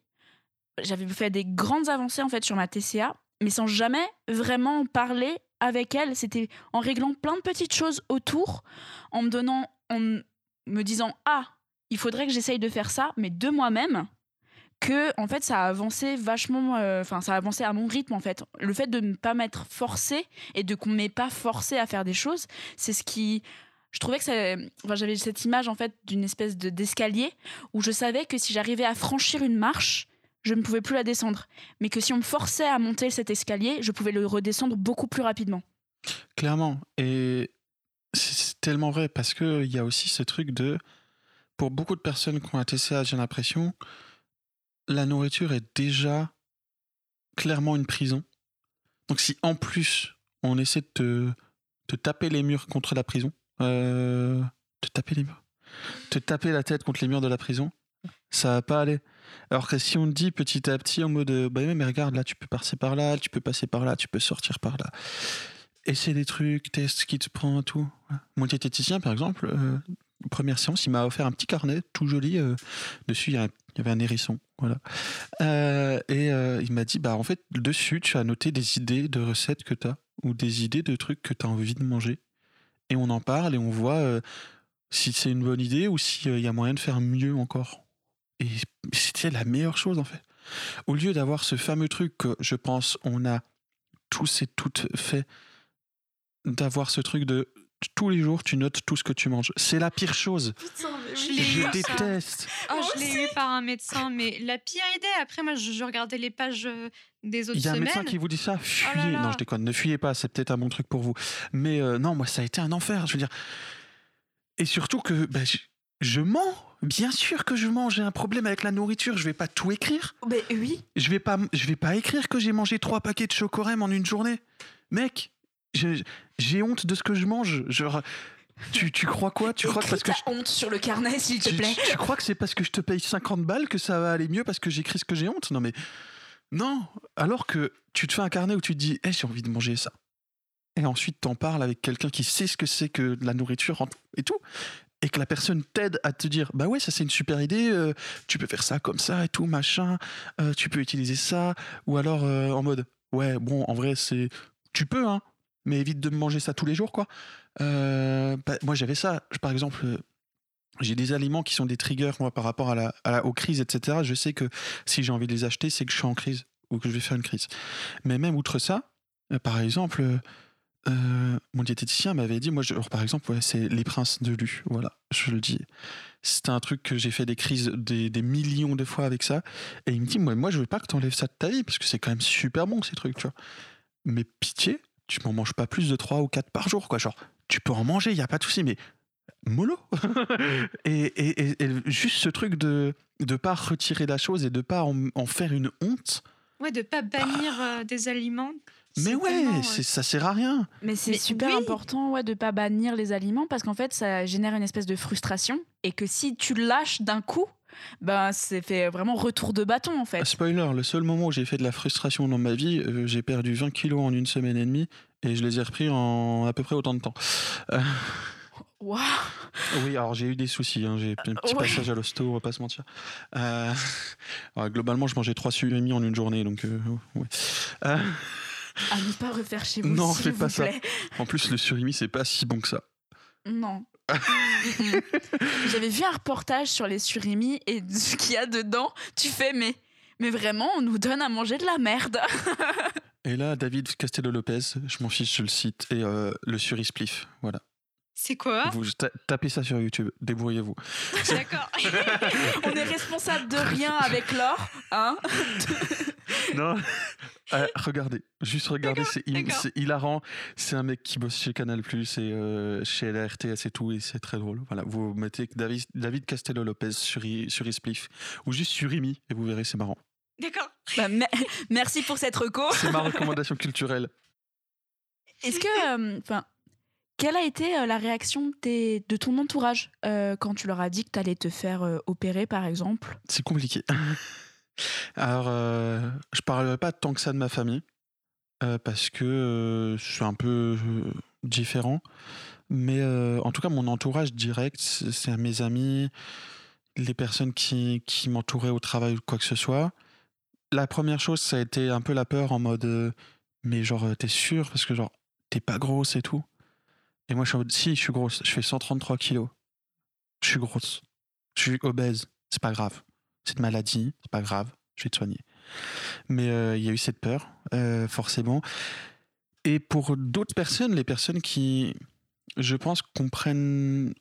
j'avais fait des grandes avancées, en fait, sur ma TCA, mais sans jamais vraiment en parler avec elle. C'était en réglant plein de petites choses autour, en me donnant, me disant ah, il faudrait que j'essaye de faire ça, mais de moi-même, que en fait ça a avancé vachement euh, enfin ça a avancé à mon rythme en fait. Le fait de ne pas m'être forcé et de qu'on m'ait pas forcé à faire des choses c'est ce qui je trouvais que enfin, j'avais cette image en fait d'une espèce de d'escalier où je savais que si j'arrivais à franchir une marche je ne pouvais plus la descendre. Mais que si on me forçait à monter cet escalier je pouvais le redescendre beaucoup plus rapidement. Clairement. Et c'est tellement vrai parce qu'il y a aussi ce truc de. Pour beaucoup de personnes qui ont un TCA, j'ai l'impression, la nourriture est déjà clairement une prison. Donc si en plus on essaie de te, taper les murs contre la prison, euh, te taper les murs, te taper la tête contre les murs de la prison, ça va pas aller. Alors que si on te dit petit à petit en mode, bah mais regarde là, tu peux passer par là, tu peux passer par là, tu peux sortir par là. Essaie des trucs, teste ce qui te prend, tout. Mon diététicien, par exemple, euh, première séance, il m'a offert un petit carnet tout joli. euh, dessus, il y, y avait un hérisson. Voilà. Euh, et il m'a dit, bah en fait, dessus, tu as noté des idées de recettes que tu as, ou des idées de trucs que tu as envie de manger. Et on en parle et on voit si c'est une bonne idée ou s'il y a moyen de faire mieux encore. Et c'était la meilleure chose, en fait. Au lieu d'avoir ce fameux truc que je pense on a tous et toutes fait, d'avoir ce truc de tous les jours tu notes tout ce que tu manges. C'est la pire chose. Je l'ai Je déteste. Oh, je l'ai eu par un médecin, mais la pire idée, après, moi, je, je regardais les pages euh, des autres Il y a un semaines. médecin qui vous dit ça, fuyez. Oh là là. Non, je déconne, ne fuyez pas, c'est peut-être un bon truc pour vous. Mais euh, non, moi, ça a été un enfer. Je veux dire. Et surtout que bah, je, je mens. Bien sûr que je mens. J'ai un problème avec la nourriture. Je vais pas tout écrire. mais oui Je vais pas, je vais pas écrire que j'ai mangé trois paquets de chocorème en une journée. Mec, j'ai honte de ce que je mange. Genre, tu, tu crois quoi? Tu crois que parce que ta honte sur le carnet s'il te tu, plaît? tu- tu crois que c'est parce que je te paye 50 balles que ça va aller mieux parce que j'écris ce que j'ai honte? Non mais non. Alors que tu te fais un carnet où tu te dis, Eh, j'ai envie de manger ça. Et ensuite t'en parles avec quelqu'un qui sait ce que c'est que de la nourriture et tout. Et que la personne t'aide à te dire, bah ouais, ça c'est une super idée, euh, tu peux faire ça comme ça et tout, machin, euh, tu peux utiliser ça. Ou alors euh, en mode, ouais, bon, en vrai, c'est. Tu peux, hein, mais évite de manger ça tous les jours, quoi. Euh, bah, moi j'avais ça, par exemple. euh, j'ai des aliments qui sont des triggers, moi, par rapport à la, aux crises, etc. Je sais que si j'ai envie de les acheter, c'est que je suis en crise ou que je vais faire une crise. Mais même outre ça, euh, par exemple, mon diététicien m'avait dit, moi, par exemple, c'est les princes de Lu, voilà, je le dis. C'était un truc que j'ai fait des crises des, millions de fois avec ça. Et il me dit, moi, moi je veux pas que tu enlèves ça de ta vie, parce que c'est quand même super bon, ces trucs. Mais pitié, tu m'en manges pas plus de 3 ou 4 par jour, quoi. Genre, tu peux en manger, il y a pas de souci, mais mollo (laughs) et, et- et- et juste ce truc de de pas retirer la chose et de pas en, en faire une honte Ouais, de pas bannir euh, des aliments. mais ouais euh, ça sert à rien Mais c'est super oui. important ouais, de pas bannir les aliments parce qu'en fait, ça génère une espèce de frustration et que si tu lâches d'un coup, ben c'est fait vraiment retour de bâton en fait. spoiler le seul moment où j'ai fait de la frustration dans ma vie euh, j'ai perdu 20 kilos en une semaine et demie et je les ai repris en à peu près autant de temps Euh, Waouh oui alors j'ai eu des soucis hein, j'ai un petit Ouais. passage à l'hosto on va pas se mentir Euh, (laughs) globalement je mangeais trois surimi en une journée donc euh, ouais. À ne pas refaire chez vous. Non, faites pas vous ça. plaît. en plus le surimi c'est pas si bon que ça Non. Mm-mm. J'avais vu un reportage sur les surimi et ce qu'il y a dedans. Tu fais, mais, mais vraiment, on nous donne à manger de la merde. Et là, David Castello-Lopez, je m'en fiche, je le cite, et euh, le surispliff, voilà. C'est quoi? Vous ta- tapez ça sur YouTube, débrouillez-vous. D'accord. (laughs) on est responsable de rien avec l'or, hein (laughs) (laughs) Non, Euh, regardez, juste regardez, c'est hilarant. C'est un mec qui bosse chez Canal+, et euh, chez la RTS et tout, et c'est très drôle. Voilà, vous mettez David, David Castello-Lopez suri, surispliff, ou juste surimi, et vous verrez, c'est marrant. D'accord. Bah, me- Merci pour cette reco. (laughs) C'est ma (laughs) recommandation culturelle. Est-ce que, euh, enfin, quelle a été euh, la réaction de, tes- de ton entourage euh, quand tu leur as dit que tu allais te faire euh, opérer, par exemple? C'est compliqué. Alors, euh, je parlerai pas tant que ça de ma famille, euh, parce que euh, je suis un peu euh, différent. Mais euh, en tout cas, mon entourage direct, c'est mes amis, les personnes qui, qui m'entouraient au travail ou quoi que ce soit. La première chose, ça a été un peu la peur en mode, mais genre, t'es sûr? Parce que genre, t'es pas grosse et tout. Et moi, je suis en mode, si, je suis grosse, je fais 133 kilos. Je suis grosse. Je suis obèse, c'est pas grave. Cette maladie, c'est pas grave, je vais te soigner. Mais euh, il y a eu cette peur, euh, forcément. Et pour d'autres personnes, les personnes qui, je pense, comprennent,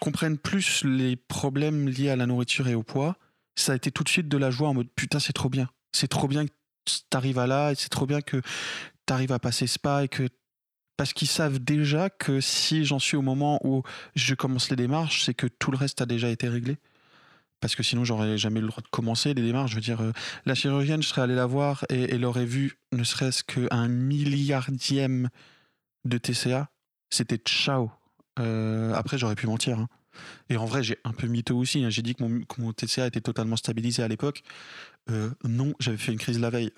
comprennent plus les problèmes liés à la nourriture et au poids, ça a été tout de suite de la joie en mode putain, c'est trop bien. C'est trop bien que t'arrives à là et c'est trop bien que t'arrives à passer ce pas et que parce qu'ils savent déjà que si j'en suis au moment où je commence les démarches, c'est que tout le reste a déjà été réglé. Parce que sinon, j'aurais jamais le droit de commencer les démarches. Je veux dire, euh, la chirurgienne, je serais allé la voir et elle aurait vu ne serait-ce qu'un milliardième de TCA. C'était ciao. Euh, après, j'aurais pu mentir. hein. Et en vrai, j'ai un peu mytho aussi. hein. J'ai dit que mon, TCA était totalement stabilisé à l'époque. Euh, non, j'avais fait une crise la veille.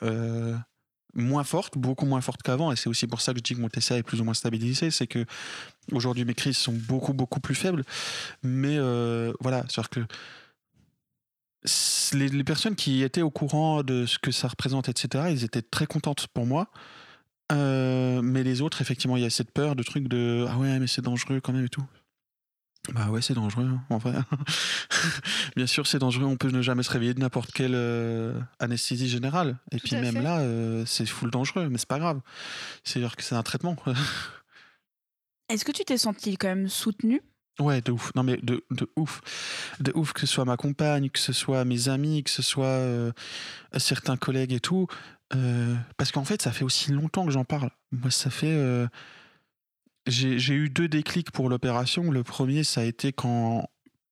Moins forte, beaucoup moins forte qu'avant. Et c'est aussi pour ça que je dis que mon TCA est plus ou moins stabilisé. C'est que aujourd'hui, mes crises sont beaucoup, beaucoup plus faibles. Mais voilà, c'est-à-dire que les, les personnes qui étaient au courant de ce que ça représente, etc., ils étaient très contentes pour moi. Euh, mais les autres, effectivement, il y a cette peur de truc de ah ouais, mais c'est dangereux quand même et tout. Bah ouais, c'est dangereux, hein, en vrai. (laughs) Bien sûr, c'est dangereux. On peut ne jamais se réveiller de n'importe quelle euh, anesthésie générale. Et Tout puis même fait. là, euh, c'est full dangereux, mais c'est pas grave. C'est-à-dire que c'est un traitement. (laughs) Est-ce que tu t'es senti quand même soutenu Ouais, de ouf. Non, mais de, de ouf. De ouf, que ce soit ma compagne, que ce soit mes amis, que ce soit euh, certains collègues et tout. Euh, parce qu'en fait, ça fait aussi longtemps que j'en parle. Moi, ça fait. euh, j'ai eu deux déclics pour l'opération. Le premier, ça a été quand,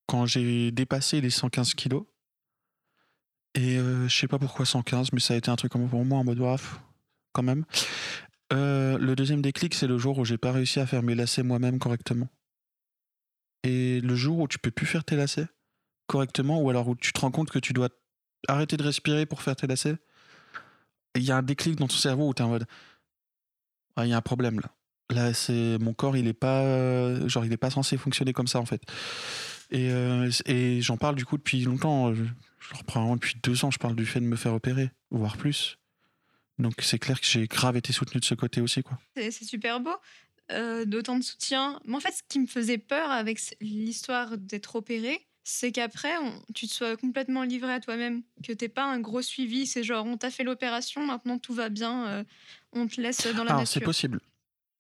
quand j'ai dépassé les 115 kilos. Et je sais pas pourquoi 115, mais ça a été un truc comme pour moi en mode waf, quand même. Le deuxième déclic, c'est le jour où j'ai pas réussi à faire mes lacets moi-même correctement. Et le jour où tu peux plus faire tes lacets correctement, ou alors où tu te rends compte que tu dois arrêter de respirer pour faire tes lacets, il y a un déclic dans ton cerveau où tu es en mode il y a un problème là. Là, c'est mon corps, il est pas genre il est pas censé fonctionner comme ça en fait. Et, euh, j'en parle du coup depuis longtemps. Je, je reprends depuis deux ans. Je parle du fait de me faire opérer, voire plus. Donc c'est clair que j'ai grave été soutenu de ce côté aussi quoi. C'est super beau, euh, d'autant de soutien. Mais en fait, ce qui me faisait peur avec l'histoire d'être opéré, c'est qu'après, on- tu te sois complètement livré à toi-même, que t'aies pas un gros suivi. C'est genre, on t'a fait l'opération, maintenant tout va bien, euh, on te laisse dans la Alors, c'est nature. possible.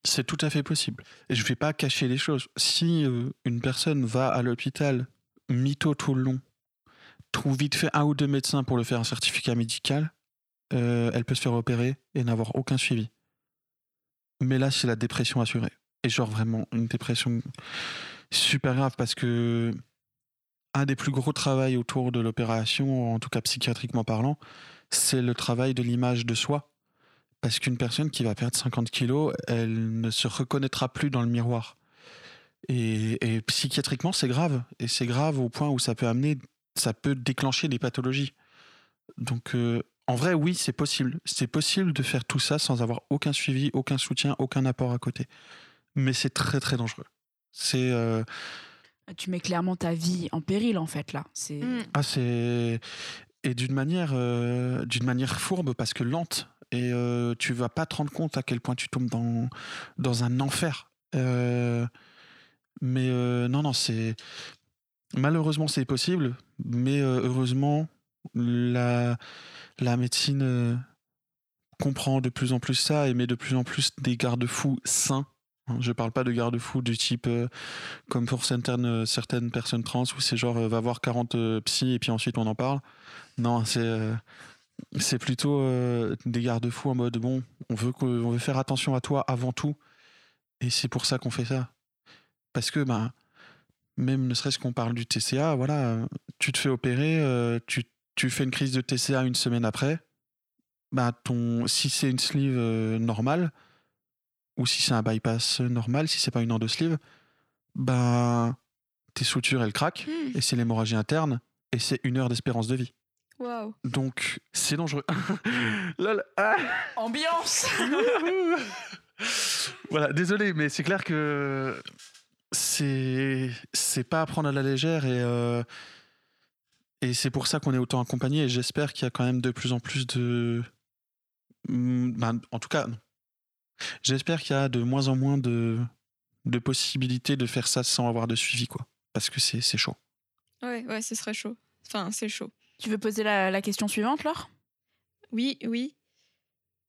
C'est tout à fait possible. Et je vais pas cacher les choses. Si euh, une personne va à l'hôpital, mytho tout le long, trouve vite fait un ou deux médecins pour le faire un certificat médical, euh, elle peut se faire opérer et n'avoir aucun suivi. Mais là, c'est la dépression assurée. Et genre vraiment une dépression super grave parce que un des plus gros travails autour de l'opération, en tout cas psychiatriquement parlant, c'est le travail de l'image de soi. Parce qu'une personne qui va perdre 50 kilos, elle ne se reconnaîtra plus dans le miroir. Et, et psychiatriquement, c'est grave. Et c'est grave au point où ça peut amener, ça peut déclencher des pathologies. Donc, euh, en vrai, oui, c'est possible. C'est possible de faire tout ça sans avoir aucun suivi, aucun soutien, aucun apport à côté. Mais c'est très, très dangereux. C'est. euh, Tu mets clairement ta vie en péril en fait là. C'est Mm. Ah, c'est. Et d'une manière, euh, d'une manière fourbe parce que lente. Et euh, tu vas pas te rendre compte à quel point tu tombes dans, dans un enfer. Euh, mais euh, non, non, c'est. Malheureusement, c'est possible. Mais euh, heureusement, la, la médecine euh, comprend de plus en plus ça et met de plus en plus des garde-fous sains. Hein, Je parle pas de garde-fous du type euh, comme pour certaines, euh, certaines personnes trans où c'est genre va voir 40 euh, psy et puis ensuite on en parle. Non, c'est plutôt des garde-fous en mode bon, on veut, on veut faire attention à toi avant tout et c'est pour ça qu'on fait ça. Parce que ben même ne serait-ce qu'on parle du TCA, voilà, tu te fais opérer, tu, tu fais une crise de TCA une semaine après, bah ton, si c'est une sleeve euh, normale, ou si c'est un bypass normal, si c'est pas une endosleeve, ben tes soutures elles craquent, Mm. et c'est l'hémorragie interne, et c'est une heure d'espérance de vie. Waouh. Donc c'est dangereux. (laughs) Lol. Ah ambiance. (laughs) voilà, désolé, mais c'est clair que c'est c'est pas à prendre à la légère et euh, et c'est pour ça qu'on est autant accompagné. Et j'espère qu'il y a quand même de plus en plus de, Hmm, ben, en tout cas, non. j'espère qu'il y a de moins en moins de de possibilités de faire ça sans avoir de suivi, quoi. Parce que c'est c'est chaud. Ouais, ouais, ce serait chaud. Enfin, c'est chaud. Tu veux poser la, la question suivante, Laure? Oui, oui.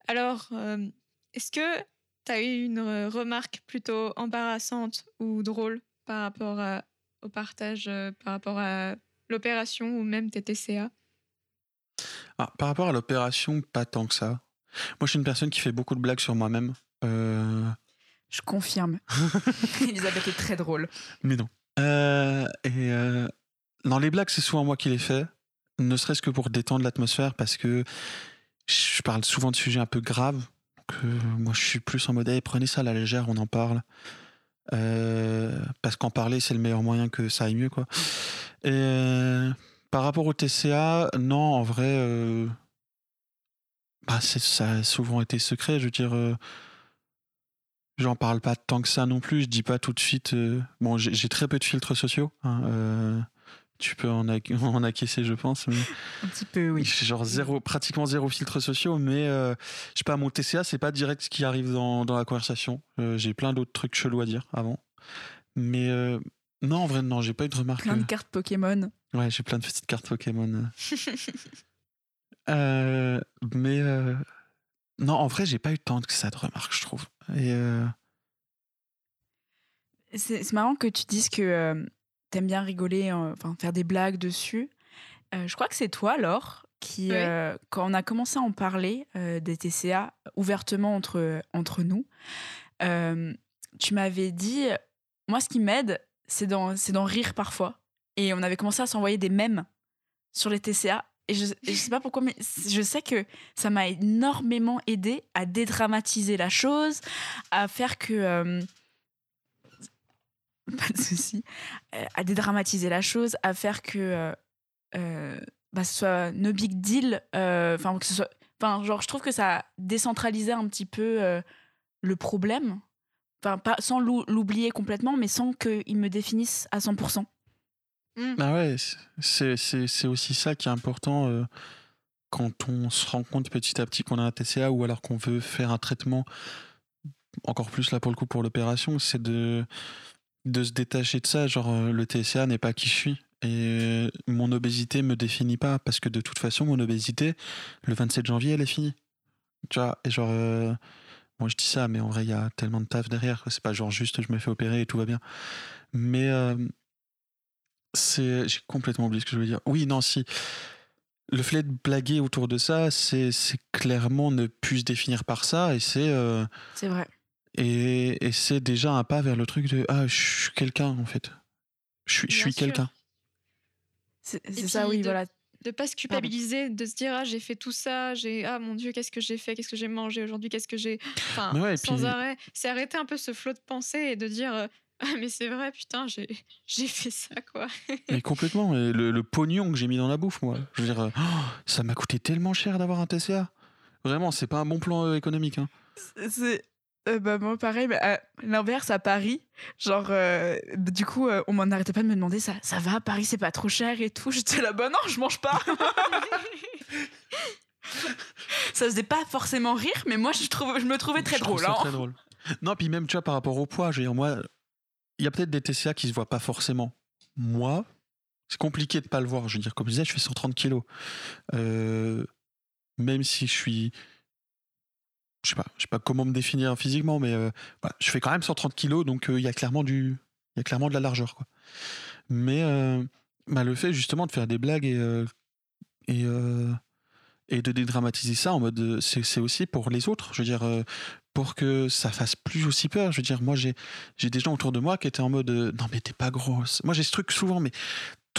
Alors, euh, est-ce que tu as eu une remarque plutôt embarrassante ou drôle par rapport à- au partage, euh, par rapport à l'opération ou même tes TCA Ah, par rapport à l'opération, pas tant que ça. Moi, je suis une personne qui fait beaucoup de blagues sur moi-même. Euh, Je confirme. (laughs) Elisabeth est très drôle. Mais non. Euh, et euh, dans les blagues, c'est souvent moi qui les fais, ne serait-ce que pour détendre l'atmosphère, parce que je parle souvent de sujets un peu graves. Que moi, je suis plus en mode, Hey, prenez ça à la légère, on en parle. Euh, parce qu'en parler, c'est le meilleur moyen que ça aille mieux, quoi. Et euh, par rapport au TCA, non, en vrai, euh, bah, ça a souvent été secret. Je veux dire, j'en parle pas tant que ça non plus. Je dis pas tout de suite. bon, j'ai très peu de filtres sociaux. hein, tu peux en, ac- (laughs) en acquiescer, je pense. mais (laughs) Un petit peu, oui. j'ai genre zéro, pratiquement zéro filtres sociaux, mais euh, je sais pas, mon TCA, c'est pas direct ce qui arrive dans, dans la conversation. Euh, j'ai plein d'autres trucs chelous à dire avant. Mais euh, non, en vrai, non, j'ai pas eu de remarques. Plein de euh, cartes Pokémon. Ouais, j'ai plein de petites cartes Pokémon. (laughs) mais non, en vrai, j'ai pas eu tant que ça de remarques, je trouve. Et C'est c'est marrant que tu dises que t'aimes bien rigoler, euh, enfin faire des blagues dessus. Euh, je crois que c'est toi, Laure, qui, Oui. euh, quand on a commencé à en parler euh, des TCA ouvertement entre, entre nous, tu m'avais dit, moi, ce qui m'aide, c'est d'en c'est d'en rire parfois. Et on avait commencé à s'envoyer des mèmes sur les TCA. Et je, et je sais pas pourquoi, mais je sais que ça m'a énormément aidé à dédramatiser la chose, à faire que. euh, (laughs) pas de souci. Euh, à dédramatiser la chose, à faire que euh, euh, bah, ce soit no big deal. euh, Enfin, que ce soit. Enfin, genre, je trouve que ça a décentralisé un petit peu euh, le problème. Enfin, pas, sans l'ou- l'oublier complètement, mais sans qu'il me définisse à 100%. ah ouais, c'est c'est- c'est aussi ça qui est important euh, quand on se rend compte petit à petit qu'on a un TCA ou alors qu'on veut faire un traitement, encore plus là pour le coup pour l'opération, c'est de, de se détacher de ça. Genre, euh, le TCA n'est pas qui je suis. Et euh, mon obésité me définit pas parce que de toute façon, mon obésité, le 27 janvier, elle est finie. Tu vois, et genre, euh, je dis ça, mais en vrai, il y a tellement de taf derrière c'est pas genre juste je me fais opérer et tout va bien. Mais euh. J'ai complètement oublié ce que je voulais dire. Oui, non, si. Le fait de blaguer autour de ça, c'est clairement ne plus se définir par ça et c'est. C'est vrai. Et, et c'est déjà un pas vers le truc de Ah, je suis quelqu'un en fait. Je suis, je suis quelqu'un. C'est ça, oui, de- voilà. de pas se culpabiliser, de se dire ah j'ai fait tout ça, j'ai ah mon dieu qu'est-ce que j'ai fait, qu'est-ce que j'ai mangé aujourd'hui, qu'est-ce que j'ai, enfin ouais, sans puis- arrêt, c'est arrêter un peu ce flot de pensée et de dire euh, ah mais c'est vrai putain j'ai (laughs) j'ai fait ça quoi. (laughs) Mais complètement. Et le, le pognon que j'ai mis dans la bouffe, moi. Je veux dire, euh, oh, ça m'a coûté tellement cher d'avoir un TCA. Vraiment, c'est pas un bon plan euh, économique. hein. C'est. Euh, bah, moi, pareil, mais à l'inverse, à Paris, genre, euh, du coup, euh, on m'en arrêtait pas de me demander ça, ça va, Paris, c'est pas trop cher et tout. (laughs) J'étais là, bah non, je mange pas. (laughs) ça faisait pas forcément rire, mais moi, je, trouve, je me trouvais très Je drôle. hein. très drôle. Non, puis même, tu vois, par rapport au poids, je veux dire, moi, il y a peut-être des TCA qui se voient pas forcément. Moi, c'est compliqué de pas le voir. Je veux dire, comme je disais, je fais 130 kilos. Euh, même si je suis. Je sais pas, je sais pas comment me définir physiquement, mais euh, voilà, je fais quand même 130 kilos, donc euh, il y a clairement du, il y a clairement de la largeur, quoi. Mais euh, bah, le fait justement de faire des blagues et et et de dédramatiser ça en mode, c'est aussi pour les autres. Je veux dire, pour que ça fasse plus aussi peur. Je veux dire, moi, j'ai j'ai des gens autour de moi qui étaient en mode non, mais t'es pas grosse. Moi, j'ai ce truc souvent, mais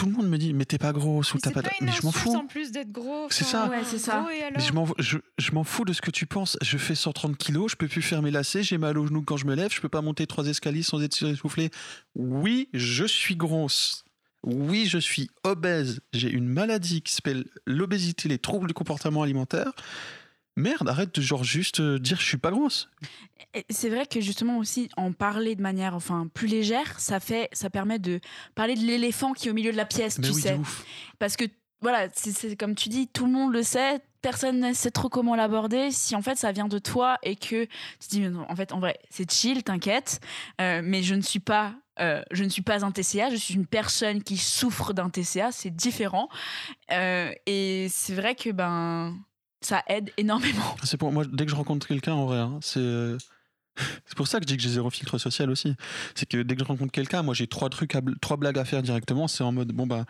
tout le monde me dit mais t'es pas grosse ou Mais t'as c'est pas. pas, de- une Mais je m'en fous. en plus d'être gros. C'est ça. Ouais, c'est ça. gros, et Mais je alors m'en je, je m'en fous de ce que tu penses. Je fais 130 kilos, je peux plus faire mes lacets, j'ai mal aux genoux quand je me lève, je peux pas monter trois escaliers sans être essoufflé. Oui, je suis grosse. Oui, je suis obèse. J'ai une maladie qui s'appelle l'obésité, les troubles du comportement alimentaire. Merde, arrête de genre juste euh, dire je suis pas grosse. C'est vrai que justement aussi en parler de manière enfin plus légère, ça fait ça permet de parler de l'éléphant qui est au milieu de la pièce, Mais tu oui, sais. ouf. Parce que voilà, c'est- comme tu dis, tout le monde le sait, personne ne sait trop comment l'aborder. Si en fait ça vient de toi et que tu te dis, non, en fait, en vrai, c'est chill, t'inquiète, euh, mais je ne suis pas euh, je ne suis pas un TCA, je suis une personne qui souffre d'un TCA, c'est différent. Euh, et c'est vrai que ben ça aide énormément. C'est pour moi, dès que je rencontre quelqu'un, en vrai, hein, c'est. euh, C'est pour ça que je dis que j'ai zéro filtre social aussi. C'est que dès que je rencontre quelqu'un, moi j'ai trois trucs, à trois blagues à faire directement. C'est en mode bon bah,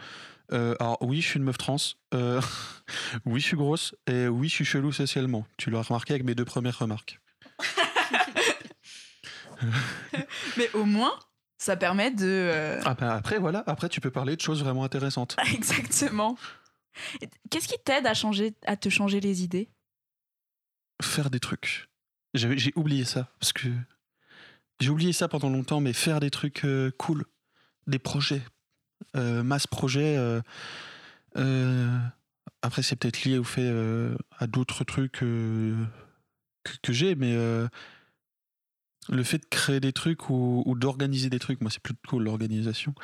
euh, alors oui, je suis une meuf trans. euh, (laughs) oui, je suis grosse. Et oui, je suis chelou socialement. Tu l'as remarqué avec mes deux premières remarques. (laughs) Mais au moins, ça permet de. euh, Ah bah, après voilà, après tu peux parler de choses vraiment intéressantes. (laughs) Exactement. Qu'est-ce qui t'aide à changer, à te changer les idées? Faire des trucs. J'ai oublié ça parce que j'ai oublié ça pendant longtemps, mais faire des trucs euh, cool, des projets, euh, masse projet. euh, après, c'est peut-être lié au fait à d'autres trucs que, j'ai, mais le fait de créer des trucs ou, d'organiser des trucs, moi c'est plutôt cool l'organisation,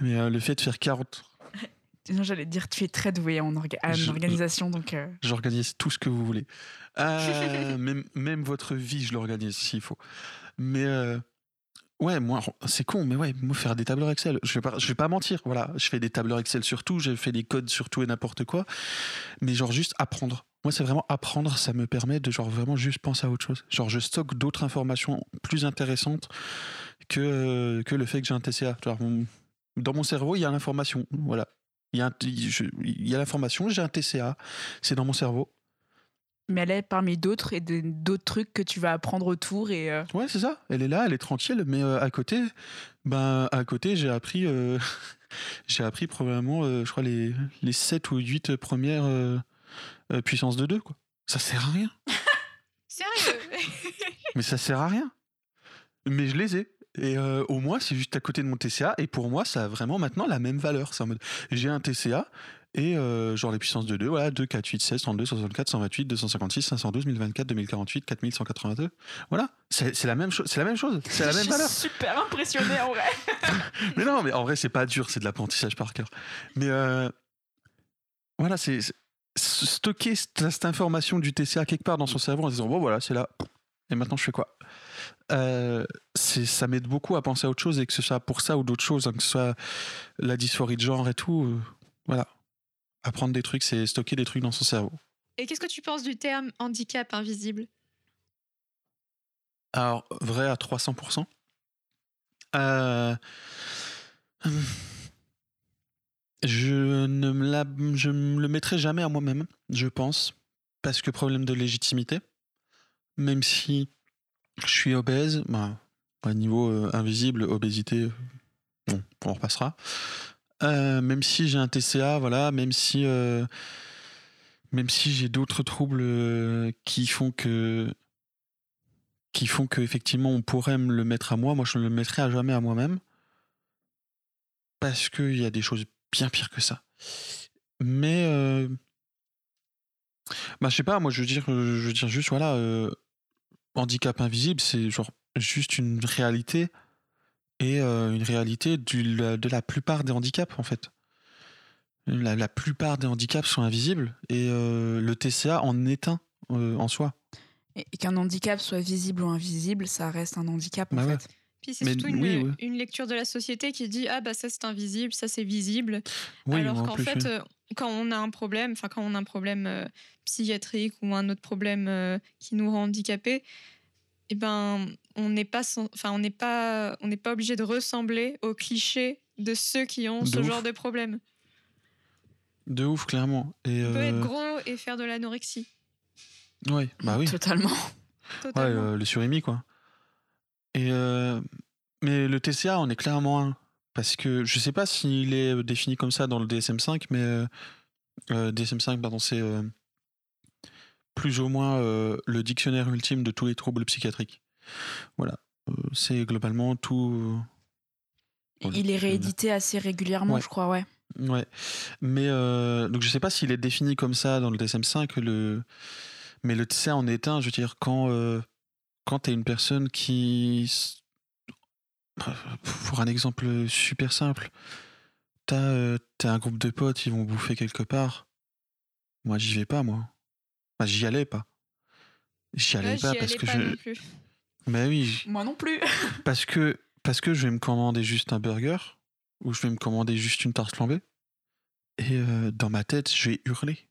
mais le fait de faire 40 Sinon, J'allais dire, tu es très doué en, orga- en Je- organisation, donc. euh, J'organise tout ce que vous voulez. Euh, (laughs) même, même votre vie, je l'organise s'il faut. Mais euh, ouais, moi, c'est con, mais ouais, moi, faire des tableurs Excel, je vais pas, je vais pas mentir. Voilà, je fais des tableurs Excel sur tout, j'ai fait des codes sur tout et n'importe quoi. Mais genre, juste apprendre. Moi, c'est vraiment apprendre, ça me permet de genre vraiment juste penser à autre chose. Genre, je stocke d'autres informations plus intéressantes que, que le fait que j'ai un TCA. Genre, mon- dans mon cerveau, il y a l'information. Voilà. Il y a, un- je- il y a l'information, j'ai un TCA, c'est dans mon cerveau. Mais elle est parmi d'autres et d'autres trucs que tu vas apprendre autour. Et euh, Ouais, c'est ça. Elle est là, elle est tranquille, mais euh, à côté, ben à côté, j'ai appris, euh, (laughs) j'ai appris probablement, euh, je crois les les 7 ou 8 premières euh, euh, puissances de 2 quoi. Ça sert à rien. (laughs) Sérieux? Mais ça sert à rien. Mais je les ai. Et euh, au moins, c'est juste à côté de mon TCA. Et pour moi, ça a vraiment maintenant la même valeur. C'est en mode, j'ai un TCA et euh, genre les puissances de 2, voilà, 2, 4, 8, 16, 32, 64, 128, 256, 512, 1024, 2048, 4182. Voilà, c'est la même chose. C'est la même chose. C'est la je même suis valeur. super impressionnée en vrai. (laughs) Mais non, mais en vrai, c'est pas dur, c'est de l'apprentissage par cœur. Mais euh, voilà, c'est c'est- stocker cette, cette information du TCA quelque part dans son cerveau en se disant bon voilà, c'est là. Et maintenant, je fais quoi? Euh, Ça m'aide beaucoup à penser à autre chose et que ce soit pour ça ou d'autres choses, hein, que ce soit la dysphorie de genre et tout. euh, voilà. Apprendre des trucs, c'est stocker des trucs dans son cerveau. Et qu'est-ce que tu penses du terme handicap invisible? Alors, vrai à 300%. Euh, Je ne me, la, je me le mettrai jamais à moi-même, je pense, parce que problème de légitimité. Même si je suis obèse, bah, à niveau euh, invisible, obésité, bon, on repassera. Euh, même si j'ai un TCA, voilà, même si, euh, même si j'ai d'autres troubles qui font que qui font qu'effectivement on pourrait me le mettre à moi, moi je ne le mettrai à jamais à moi-même. Parce qu'il y a des choses bien pires que ça. Mais bah je sais pas, moi je veux dire, je veux dire juste voilà, handicap invisible, c'est genre juste une réalité et euh, une réalité du, la- de la plupart des handicaps en fait. La, la plupart des handicaps sont invisibles et euh, le TCA en est un euh, en soi. Et, et qu'un handicap soit visible ou invisible, ça reste un handicap en Bah ouais. fait. Puis c'est surtout une, oui, oui. une lecture de la société qui dit ah bah ça c'est invisible, ça c'est visible. Oui, Alors qu'en fait, oui. euh, quand on a un problème, enfin quand on a un problème euh, psychiatrique ou un autre problème euh, qui nous rend handicapés, eh ben on n'est pas, enfin on n'est pas, on n'est pas obligé de ressembler aux clichés de ceux qui ont De ce ouf. genre de problème. De ouf, clairement. Et On peut être gros et faire de l'anorexie. ouais, bah oui. Totalement. Ouais, Totalement. euh, le surimi, quoi. Et euh, mais le TCA en est clairement un. Parce que je sais pas s'il est euh, défini comme ça dans le DSM-5, mais euh, euh, DSM-5, pardon, c'est euh, plus ou moins euh, le dictionnaire ultime de tous les troubles psychiatriques. Voilà. Euh, c'est globalement tout. euh, Voilà, Il est réédité assez régulièrement, Ouais. je crois, ouais. Ouais, mais euh, donc je sais pas s'il est défini comme ça dans le DSM-5, le... mais le TCA en est un. Je veux dire, quand, euh, quand tu es une personne qui. Pour un exemple super simple, tu as, un groupe de potes, ils vont bouffer quelque part. Moi, j'y vais pas, moi. Enfin, j'y allais pas. J'y allais Ouais, pas parce allais que pas je. non plus. Bah oui, Moi non plus. (laughs) parce que parce que je vais me commander juste un burger ou je vais me commander juste une tarte flambée. Et euh, dans ma tête, je vais hurler.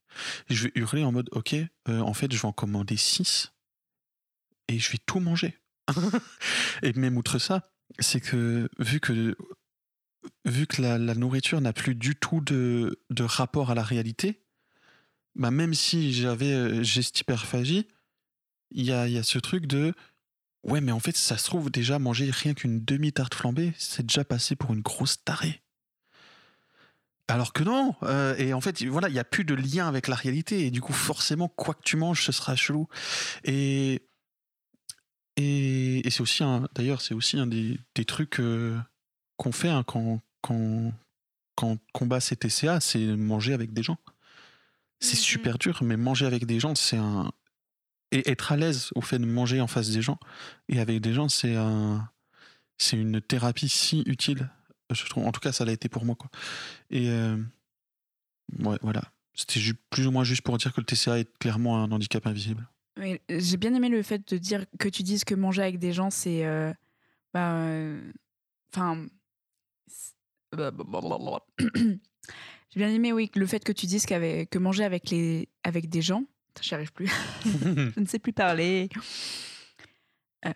Je vais hurler en mode, ok, euh, en fait, je vais en commander 6 et je vais tout manger. (laughs) et même outre ça, c'est que vu que vu que la, la nourriture n'a plus du tout de, de rapport à la réalité, bah même si j'avais euh, j'ai cette hyperphagie, il y a, y a ce truc de ouais mais en fait ça se trouve déjà manger rien qu'une demi tarte flambée, c'est déjà passé pour une grosse tarée. Alors que non, euh, et en fait voilà il y a plus de lien avec la réalité et du coup forcément quoi que tu manges ce sera chelou et et, et c'est aussi un d'ailleurs c'est aussi un des, des trucs euh, qu'on fait hein, quand quand quand on combat ces TCA, c'est manger avec des gens. C'est Mhm. super dur, mais manger avec des gens, c'est un. Et être à l'aise au fait de manger en face des gens et avec des gens, c'est un. C'est une thérapie si utile, je trouve. En tout cas, ça l'a été pour moi, quoi. Et. euh, Ouais, voilà. C'était plus ou moins juste pour dire que le TCA est clairement un handicap invisible. Mais J'ai bien aimé le fait de dire que tu dises que manger avec des gens, c'est. euh, bah, euh, Enfin. blablabla. J'ai bien aimé, oui, le fait que tu dises qu'avec, que manger avec, les, avec des gens. J'y arrive plus. (laughs) Je ne sais plus parler. Euh,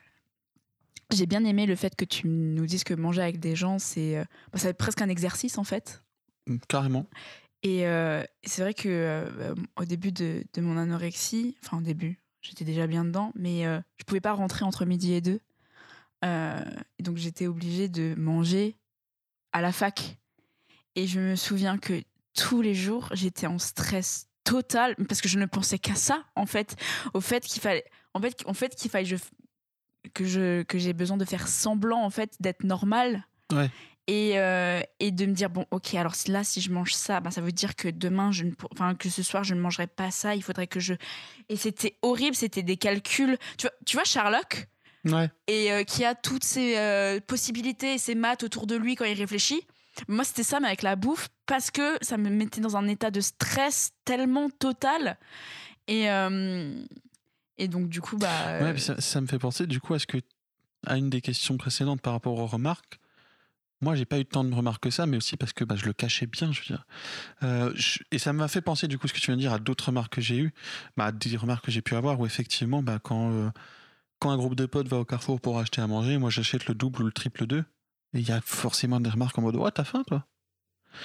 J'ai bien aimé le fait que tu nous dises que manger avec des gens, c'est euh, bah, c'est presque un exercice en fait. Carrément. Et euh, c'est vrai que euh, au début de, de mon anorexie, enfin au début, j'étais déjà bien dedans, mais euh, je pouvais pas rentrer entre midi et deux. Euh, donc j'étais obligée de manger à la fac. Et je me souviens que tous les jours, j'étais en stress total parce que je ne pensais qu'à ça, en fait, au fait qu'il fallait, en fait, fait qu'il fallait je- que je que j'ai besoin de faire semblant en fait d'être normal Ouais. Et, euh, et de me dire bon ok alors là si je mange ça bah, ça veut dire que demain je ne enfin que ce soir je ne mangerai pas ça il faudrait que je et c'était horrible c'était des calculs tu vois, tu vois Sherlock Ouais. et euh, qui a toutes ces euh, possibilités et ces maths autour de lui quand il réfléchit moi c'était ça mais avec la bouffe parce que ça me mettait dans un état de stress tellement total et et donc du coup bah Ouais, ça, ça me fait penser du coup à ce que à une des questions précédentes par rapport aux remarques. Moi, j'ai pas eu temps de me remarquer ça, mais aussi parce que bah, je le cachais bien, je veux dire. Euh, je- et ça m'a fait penser du coup ce que tu viens de dire à d'autres remarques que j'ai eues, bah, à des remarques que j'ai pu avoir où effectivement, bah, quand euh, quand un groupe de potes va au Carrefour pour acheter à manger, moi j'achète le double ou le triple d'eux, et il y a forcément des remarques en mode ouais t'as faim toi?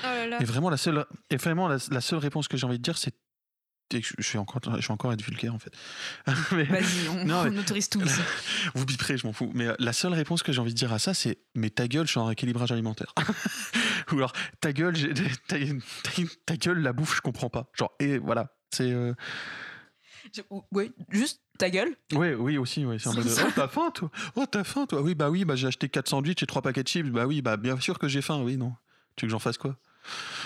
Oh là là. Et vraiment la seule et vraiment la, la seule réponse que j'ai envie de dire c'est je, suis encore je vais encore être vulgaire en fait. (laughs) Vas-y on, Non, on autorise tout ici (laughs) vous biperez, je m'en fous. Mais euh, la seule réponse que j'ai envie de dire à ça, c'est Mais ta gueule, je suis en rééquilibrage alimentaire. (laughs) Ou alors, ta gueule, j'ai- ta, ta- ta gueule, la bouffe, je comprends pas. Genre, et voilà. C'est. euh, oui juste ta gueule? Ouais, oui, aussi. Ouais, c'est. Oh, t'as faim, toi? Oh, t'as faim, toi? Oui, bah oui, bah j'ai acheté 4 sandwichs et 3 paquets de chips. Bah oui, bah bien sûr que j'ai faim. Oui, non. Tu veux que j'en fasse quoi?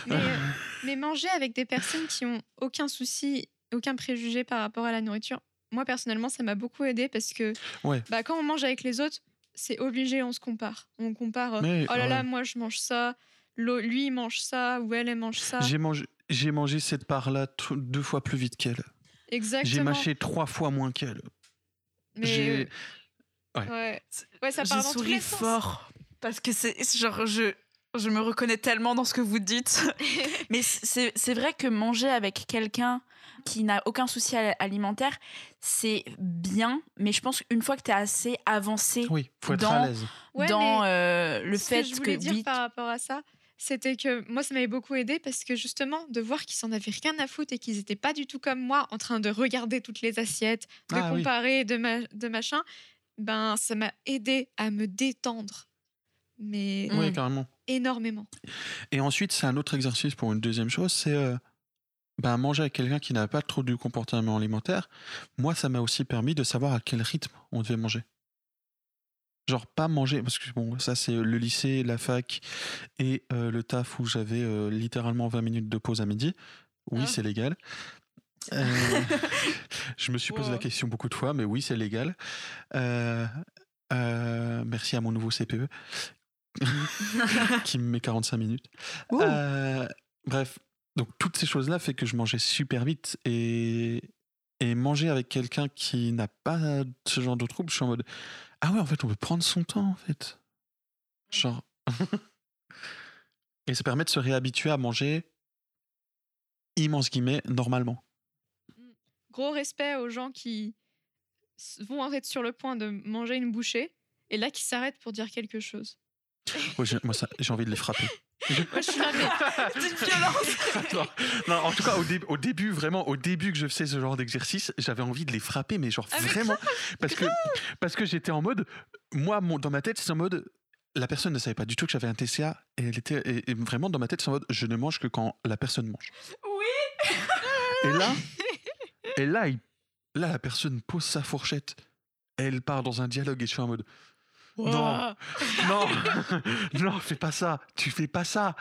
Mais, euh, (laughs) mais manger avec des personnes qui ont aucun souci, aucun préjugé par rapport à la nourriture, moi personnellement, ça m'a beaucoup aidé parce que Ouais. bah, quand on mange avec les autres, c'est obligé, on se compare. On compare, euh, Mais, oh là là, moi je mange ça, lui il mange ça, ou elle, elle mange ça. J'ai mangé, j'ai mangé cette part-là deux fois plus vite qu'elle. J'ai Exactement. mâché trois fois moins qu'elle. Mais j'ai- euh, ouais. ouais. Ouais, ça part dans tous les sens. fort parce que c'est c'est genre je je me reconnais tellement dans ce que vous dites (laughs) mais c'est c'est vrai que manger avec quelqu'un qui n'a aucun souci al- alimentaire c'est bien mais je pense qu'une fois que tu es assez avancé Oui, faut être Dans- à l'aise. Ouais, dans euh, le ce fait que je voulais dire oui, par rapport à ça, c'était que moi, ça m'avait beaucoup aidé parce que justement, de voir qu'ils s'en avaient rien à foutre et qu'ils n'étaient pas du tout comme moi en train de regarder toutes les assiettes, de Ah oui. comparer, de, ma- de machin, ben ça m'a aidé à me détendre. Mais Mm. Oui, carrément. Énormément. Et ensuite, c'est un autre exercice pour une deuxième chose, c'est euh, ben, manger avec quelqu'un qui n'a pas trop du comportement alimentaire. Moi, ça m'a aussi permis de savoir à quel rythme on devait manger. Genre pas manger, parce que bon, ça c'est le lycée, la fac et euh, le taf où j'avais euh, littéralement 20 minutes de pause à midi. Oui, Ah. c'est légal. Euh, (laughs) je me suis posé la question beaucoup de fois, mais oui, c'est légal. Euh, euh, merci à mon nouveau CPE qui me met 45 minutes. Euh, bref, donc toutes ces choses-là fait que je mangeais super vite et, et manger avec quelqu'un qui n'a pas ce genre de trouble, je suis en mode ah ouais en fait on peut prendre son temps en fait. Genre. (laughs) et ça permet de se réhabituer à manger, immense guillemets, normalement. Gros respect aux gens qui vont être sur le point de manger une bouchée et là qui s'arrêtent pour dire quelque chose. Ouais, j'ai- moi, ça- j'ai envie de les frapper. Moi, je suis là, mais C'est une violence. non, non, en tout cas, au, dé- au début, vraiment, au début que je faisais ce genre d'exercice, j'avais envie de les frapper, mais genre Ah, vraiment. parce que, parce que j'étais en mode. Moi, mon- dans ma tête, c'est en mode. La personne ne savait pas du tout que j'avais un TCA et elle était et, et vraiment dans ma tête c'est en mode je ne mange que quand la personne mange. Oui. Et là, et là, il- là la personne pose sa fourchette, elle part dans un dialogue et je suis en mode Non. non, (laughs) non, fais pas ça, tu fais pas ça,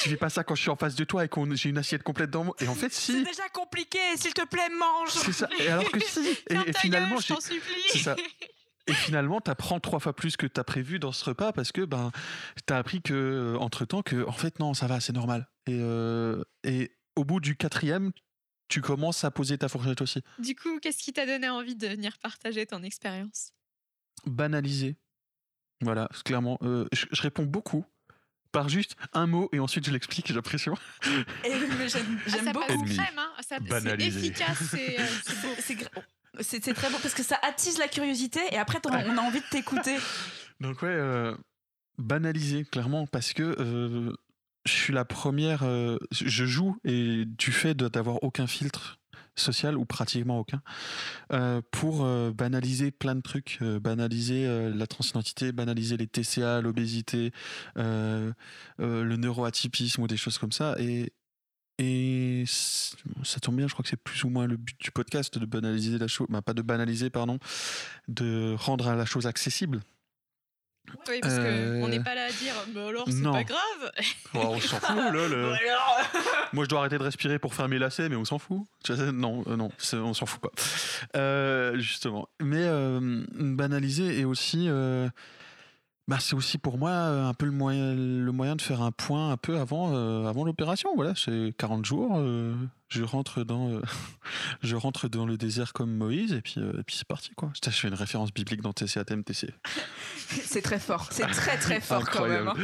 tu fais pas ça quand je suis en face de toi et qu'on j'ai une assiette complète dans moi. Et en fait C'est si, déjà compliqué. S'il te plaît, mange. c'est ça. Et alors que si, et, finalement gueule, je j'ai t'en supplie. c'est ça. Et (laughs) finalement, t'apprends trois fois plus que t'as prévu dans ce repas parce que ben t'as appris que entre temps que en fait non ça va c'est normal. Et, euh, et au bout du quatrième, tu commences à poser ta fourchette aussi. Du coup, qu'est-ce qui t'a donné envie de venir partager ton expérience? Banaliser. Voilà, clairement. euh, je, je réponds beaucoup par juste un mot et ensuite je l'explique. J'ai l'impression. Et oui, mais j'aime Ah, beaucoup. hein C'est efficace, c'est euh, (laughs) très beau parce que ça attise la curiosité et après on a envie de t'écouter. Donc ouais, euh, banaliser clairement parce que euh, je suis la première. euh, je joue et du fait de- d'avoir aucun filtre social ou pratiquement aucun euh, pour euh, banaliser plein de trucs, euh, banaliser la transidentité, banaliser les TCA, l'obésité, le neuroatypisme ou des choses comme ça et et ça tombe bien, je crois que c'est plus ou moins le but du podcast de banaliser la chose, bah, pas de banaliser, pardon, de rendre la chose accessible. Oui, parce Euh, qu'on n'est pas là à dire, mais alors c'est pas grave. (laughs) On s'en fout, là. le- (laughs) alors (laughs) Moi, je dois arrêter de respirer pour faire mes lacets, mais on s'en fout. Non, euh, non, on s'en fout pas. Euh, justement. Mais euh, banaliser et aussi. euh, bah, c'est aussi pour moi euh, un peu le moyen, le moyen de faire un point un peu avant, euh, avant l'opération. Voilà, c'est 40 jours. Je, rentre dans, euh, (laughs) je rentre dans le désert comme Moïse et puis, euh, et puis c'est parti. Quoi. Je fais une référence biblique dans TCATM, TC. (laughs) C'est très fort. C'est très très fort quand même. hein.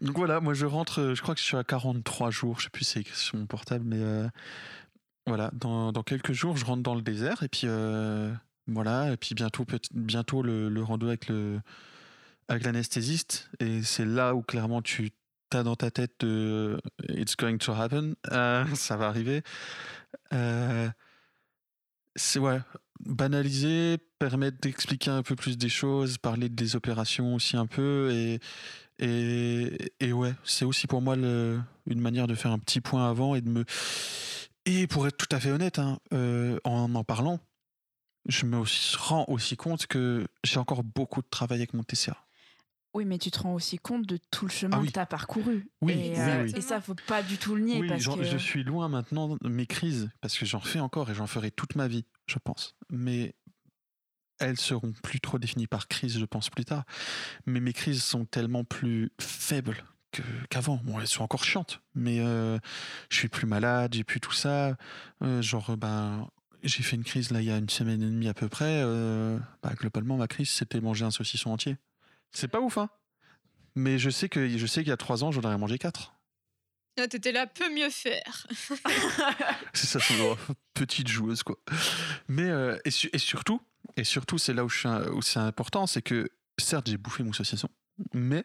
Donc voilà, moi je rentre, euh, je crois que je suis à 43 jours, je sais plus si c'est écrit sur mon portable, mais euh, voilà, dans, dans quelques jours, je rentre dans le désert et puis voilà, et puis bientôt, bientôt le, le rando avec le avec l'anesthésiste et c'est là où clairement tu t'as dans ta tête de it's going to happen, euh, (laughs) ça va arriver. Euh, c'est ouais, banaliser, permettre d'expliquer un peu plus des choses, parler des opérations aussi un peu et et, et ouais, c'est aussi pour moi une manière de faire un petit point avant et de me. Et pour être tout à fait honnête, hein, euh, en en parlant, je me rends aussi compte que j'ai encore beaucoup de travail avec mon TCA. Oui, mais tu te rends aussi compte de tout le chemin Ah oui. que tu as parcouru. Oui, et, oui, euh, oui. et ça, faut pas du tout le nier. Oui, parce que... je suis loin maintenant de mes crises, parce que j'en fais encore et j'en ferai toute ma vie, je pense. Mais elles seront plus trop définies par crise, je pense, plus tard. Mais mes crises sont tellement plus faibles qu'avant. Bon, elles sont encore chiantes, mais euh, je suis plus malade, j'ai plus tout ça. Euh, genre, ben, j'ai fait une crise là il y a une semaine et demie à peu près. euh, bah, globalement, ma crise, c'était manger un saucisson entier. C'est pas ouf, hein Mais je sais que je sais qu'il y a trois ans, j'en aurais mangé quatre. Ah, T'étais là, peut mieux faire. (laughs) (laughs) C'est ça, droit. petite joueuse quoi. Mais euh, et, su- et surtout, et surtout, c'est là où, un- c'est important, c'est que certes j'ai bouffé mon saucisson, mais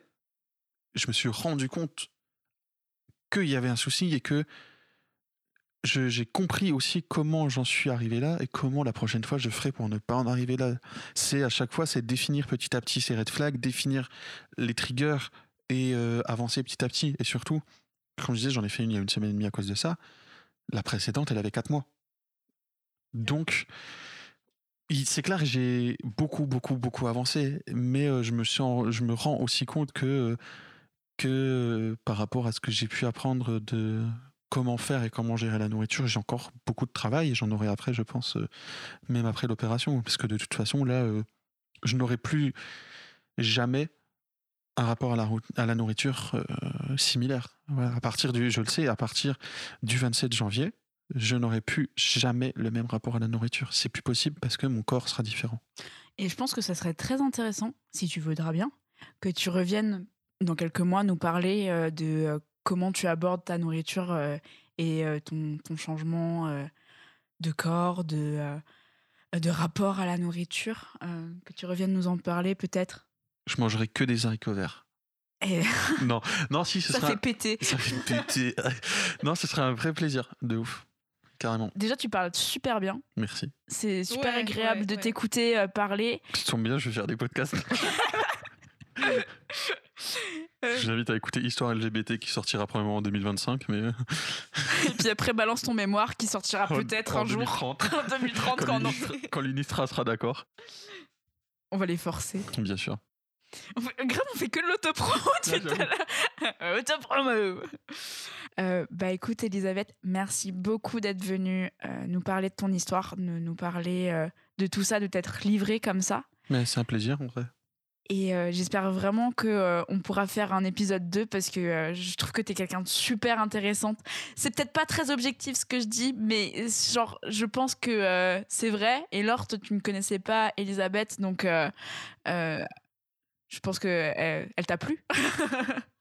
je me suis rendu compte qu'il y avait un souci et que j'ai compris aussi comment j'en suis arrivé là et comment la prochaine fois je ferai pour ne pas en arriver là. C'est à chaque fois, c'est définir petit à petit ces red flags, définir les triggers et euh, avancer petit à petit. Et surtout, comme je disais, j'en ai fait une il y a une semaine et demie à cause de ça. La précédente, elle avait 4 mois. Donc, c'est clair, j'ai beaucoup, beaucoup, beaucoup avancé, mais euh, je, me en- je me rends aussi compte que, que par rapport à ce que j'ai pu apprendre de comment faire et comment gérer la nourriture, j'ai encore beaucoup de travail et j'en aurai après, je pense, euh, même après l'opération, parce que de toute façon, là, euh, je n'aurai plus jamais un rapport à la, nourriture euh, similaire. À partir du, je le sais, à partir du 27 janvier, je n'aurai plus jamais le même rapport à la nourriture. C'est plus possible parce que mon corps sera différent. Et je pense que ça serait très intéressant, si tu voudras bien, que tu reviennes dans quelques mois, nous parler de comment tu abordes ta nourriture et ton, ton, changement de corps, de, de rapport à la nourriture. que tu reviennes nous en parler peut-être? Je mangerai que des haricots verts. (laughs) non, non, si ce ça sera... fait péter. Ça fait péter. (laughs) non, ce serait un vrai plaisir, de ouf. Carrément. Déjà, tu parles super bien. Merci. C'est super agréable de t'écouter parler. Ça tombe bien, je vais faire des podcasts. (laughs) Je t'invite à écouter Histoire LGBT qui sortira probablement en 2025. Mais... Et puis après, balance ton mémoire qui sortira peut-être un 2030. jour. (laughs) en 2030, quand, quand l'UNISTRA sera d'accord. On va les forcer. Bien sûr. On fait, grave, on fait que de l'autopromo (laughs) euh, Bah écoute, Elisabeth, merci beaucoup d'être venue euh, nous parler de ton histoire, de nous parler euh, de tout ça, de t'être livrée comme ça. Mais c'est un plaisir en vrai. Et euh, j'espère vraiment que euh, on pourra faire un épisode 2 parce que euh, je trouve que tu es quelqu'un de super intéressante. C'est peut-être pas très objectif ce que je dis, mais genre je pense que c'est vrai. Et Laure, tu ne connaissais pas Elisabeth, donc je pense que elle t'a plu. (laughs)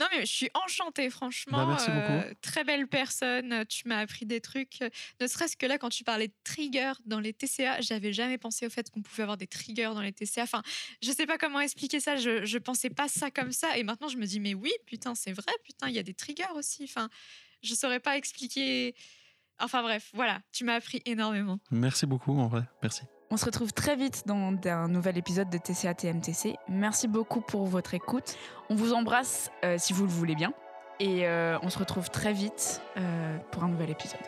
Non, mais je suis enchantée, franchement. Bah, euh, très belle personne. Tu m'as appris des trucs. Ne serait-ce que là, quand tu parlais de triggers dans les TCA, j'avais jamais pensé au fait qu'on pouvait avoir des triggers dans les TCA. Enfin, je sais pas comment expliquer ça. Je, je pensais pas ça comme ça. Et maintenant, je me dis, mais oui, putain, c'est vrai. Putain, il y a des triggers aussi. Enfin, je saurais pas expliquer. Enfin, bref, voilà. Tu m'as appris énormément. Merci beaucoup, en vrai. Merci. On se retrouve très vite dans un nouvel épisode de TCA TMTC. Merci beaucoup pour votre écoute. On vous embrasse euh, si vous le voulez bien. Et euh, on se retrouve très vite euh, pour un nouvel épisode.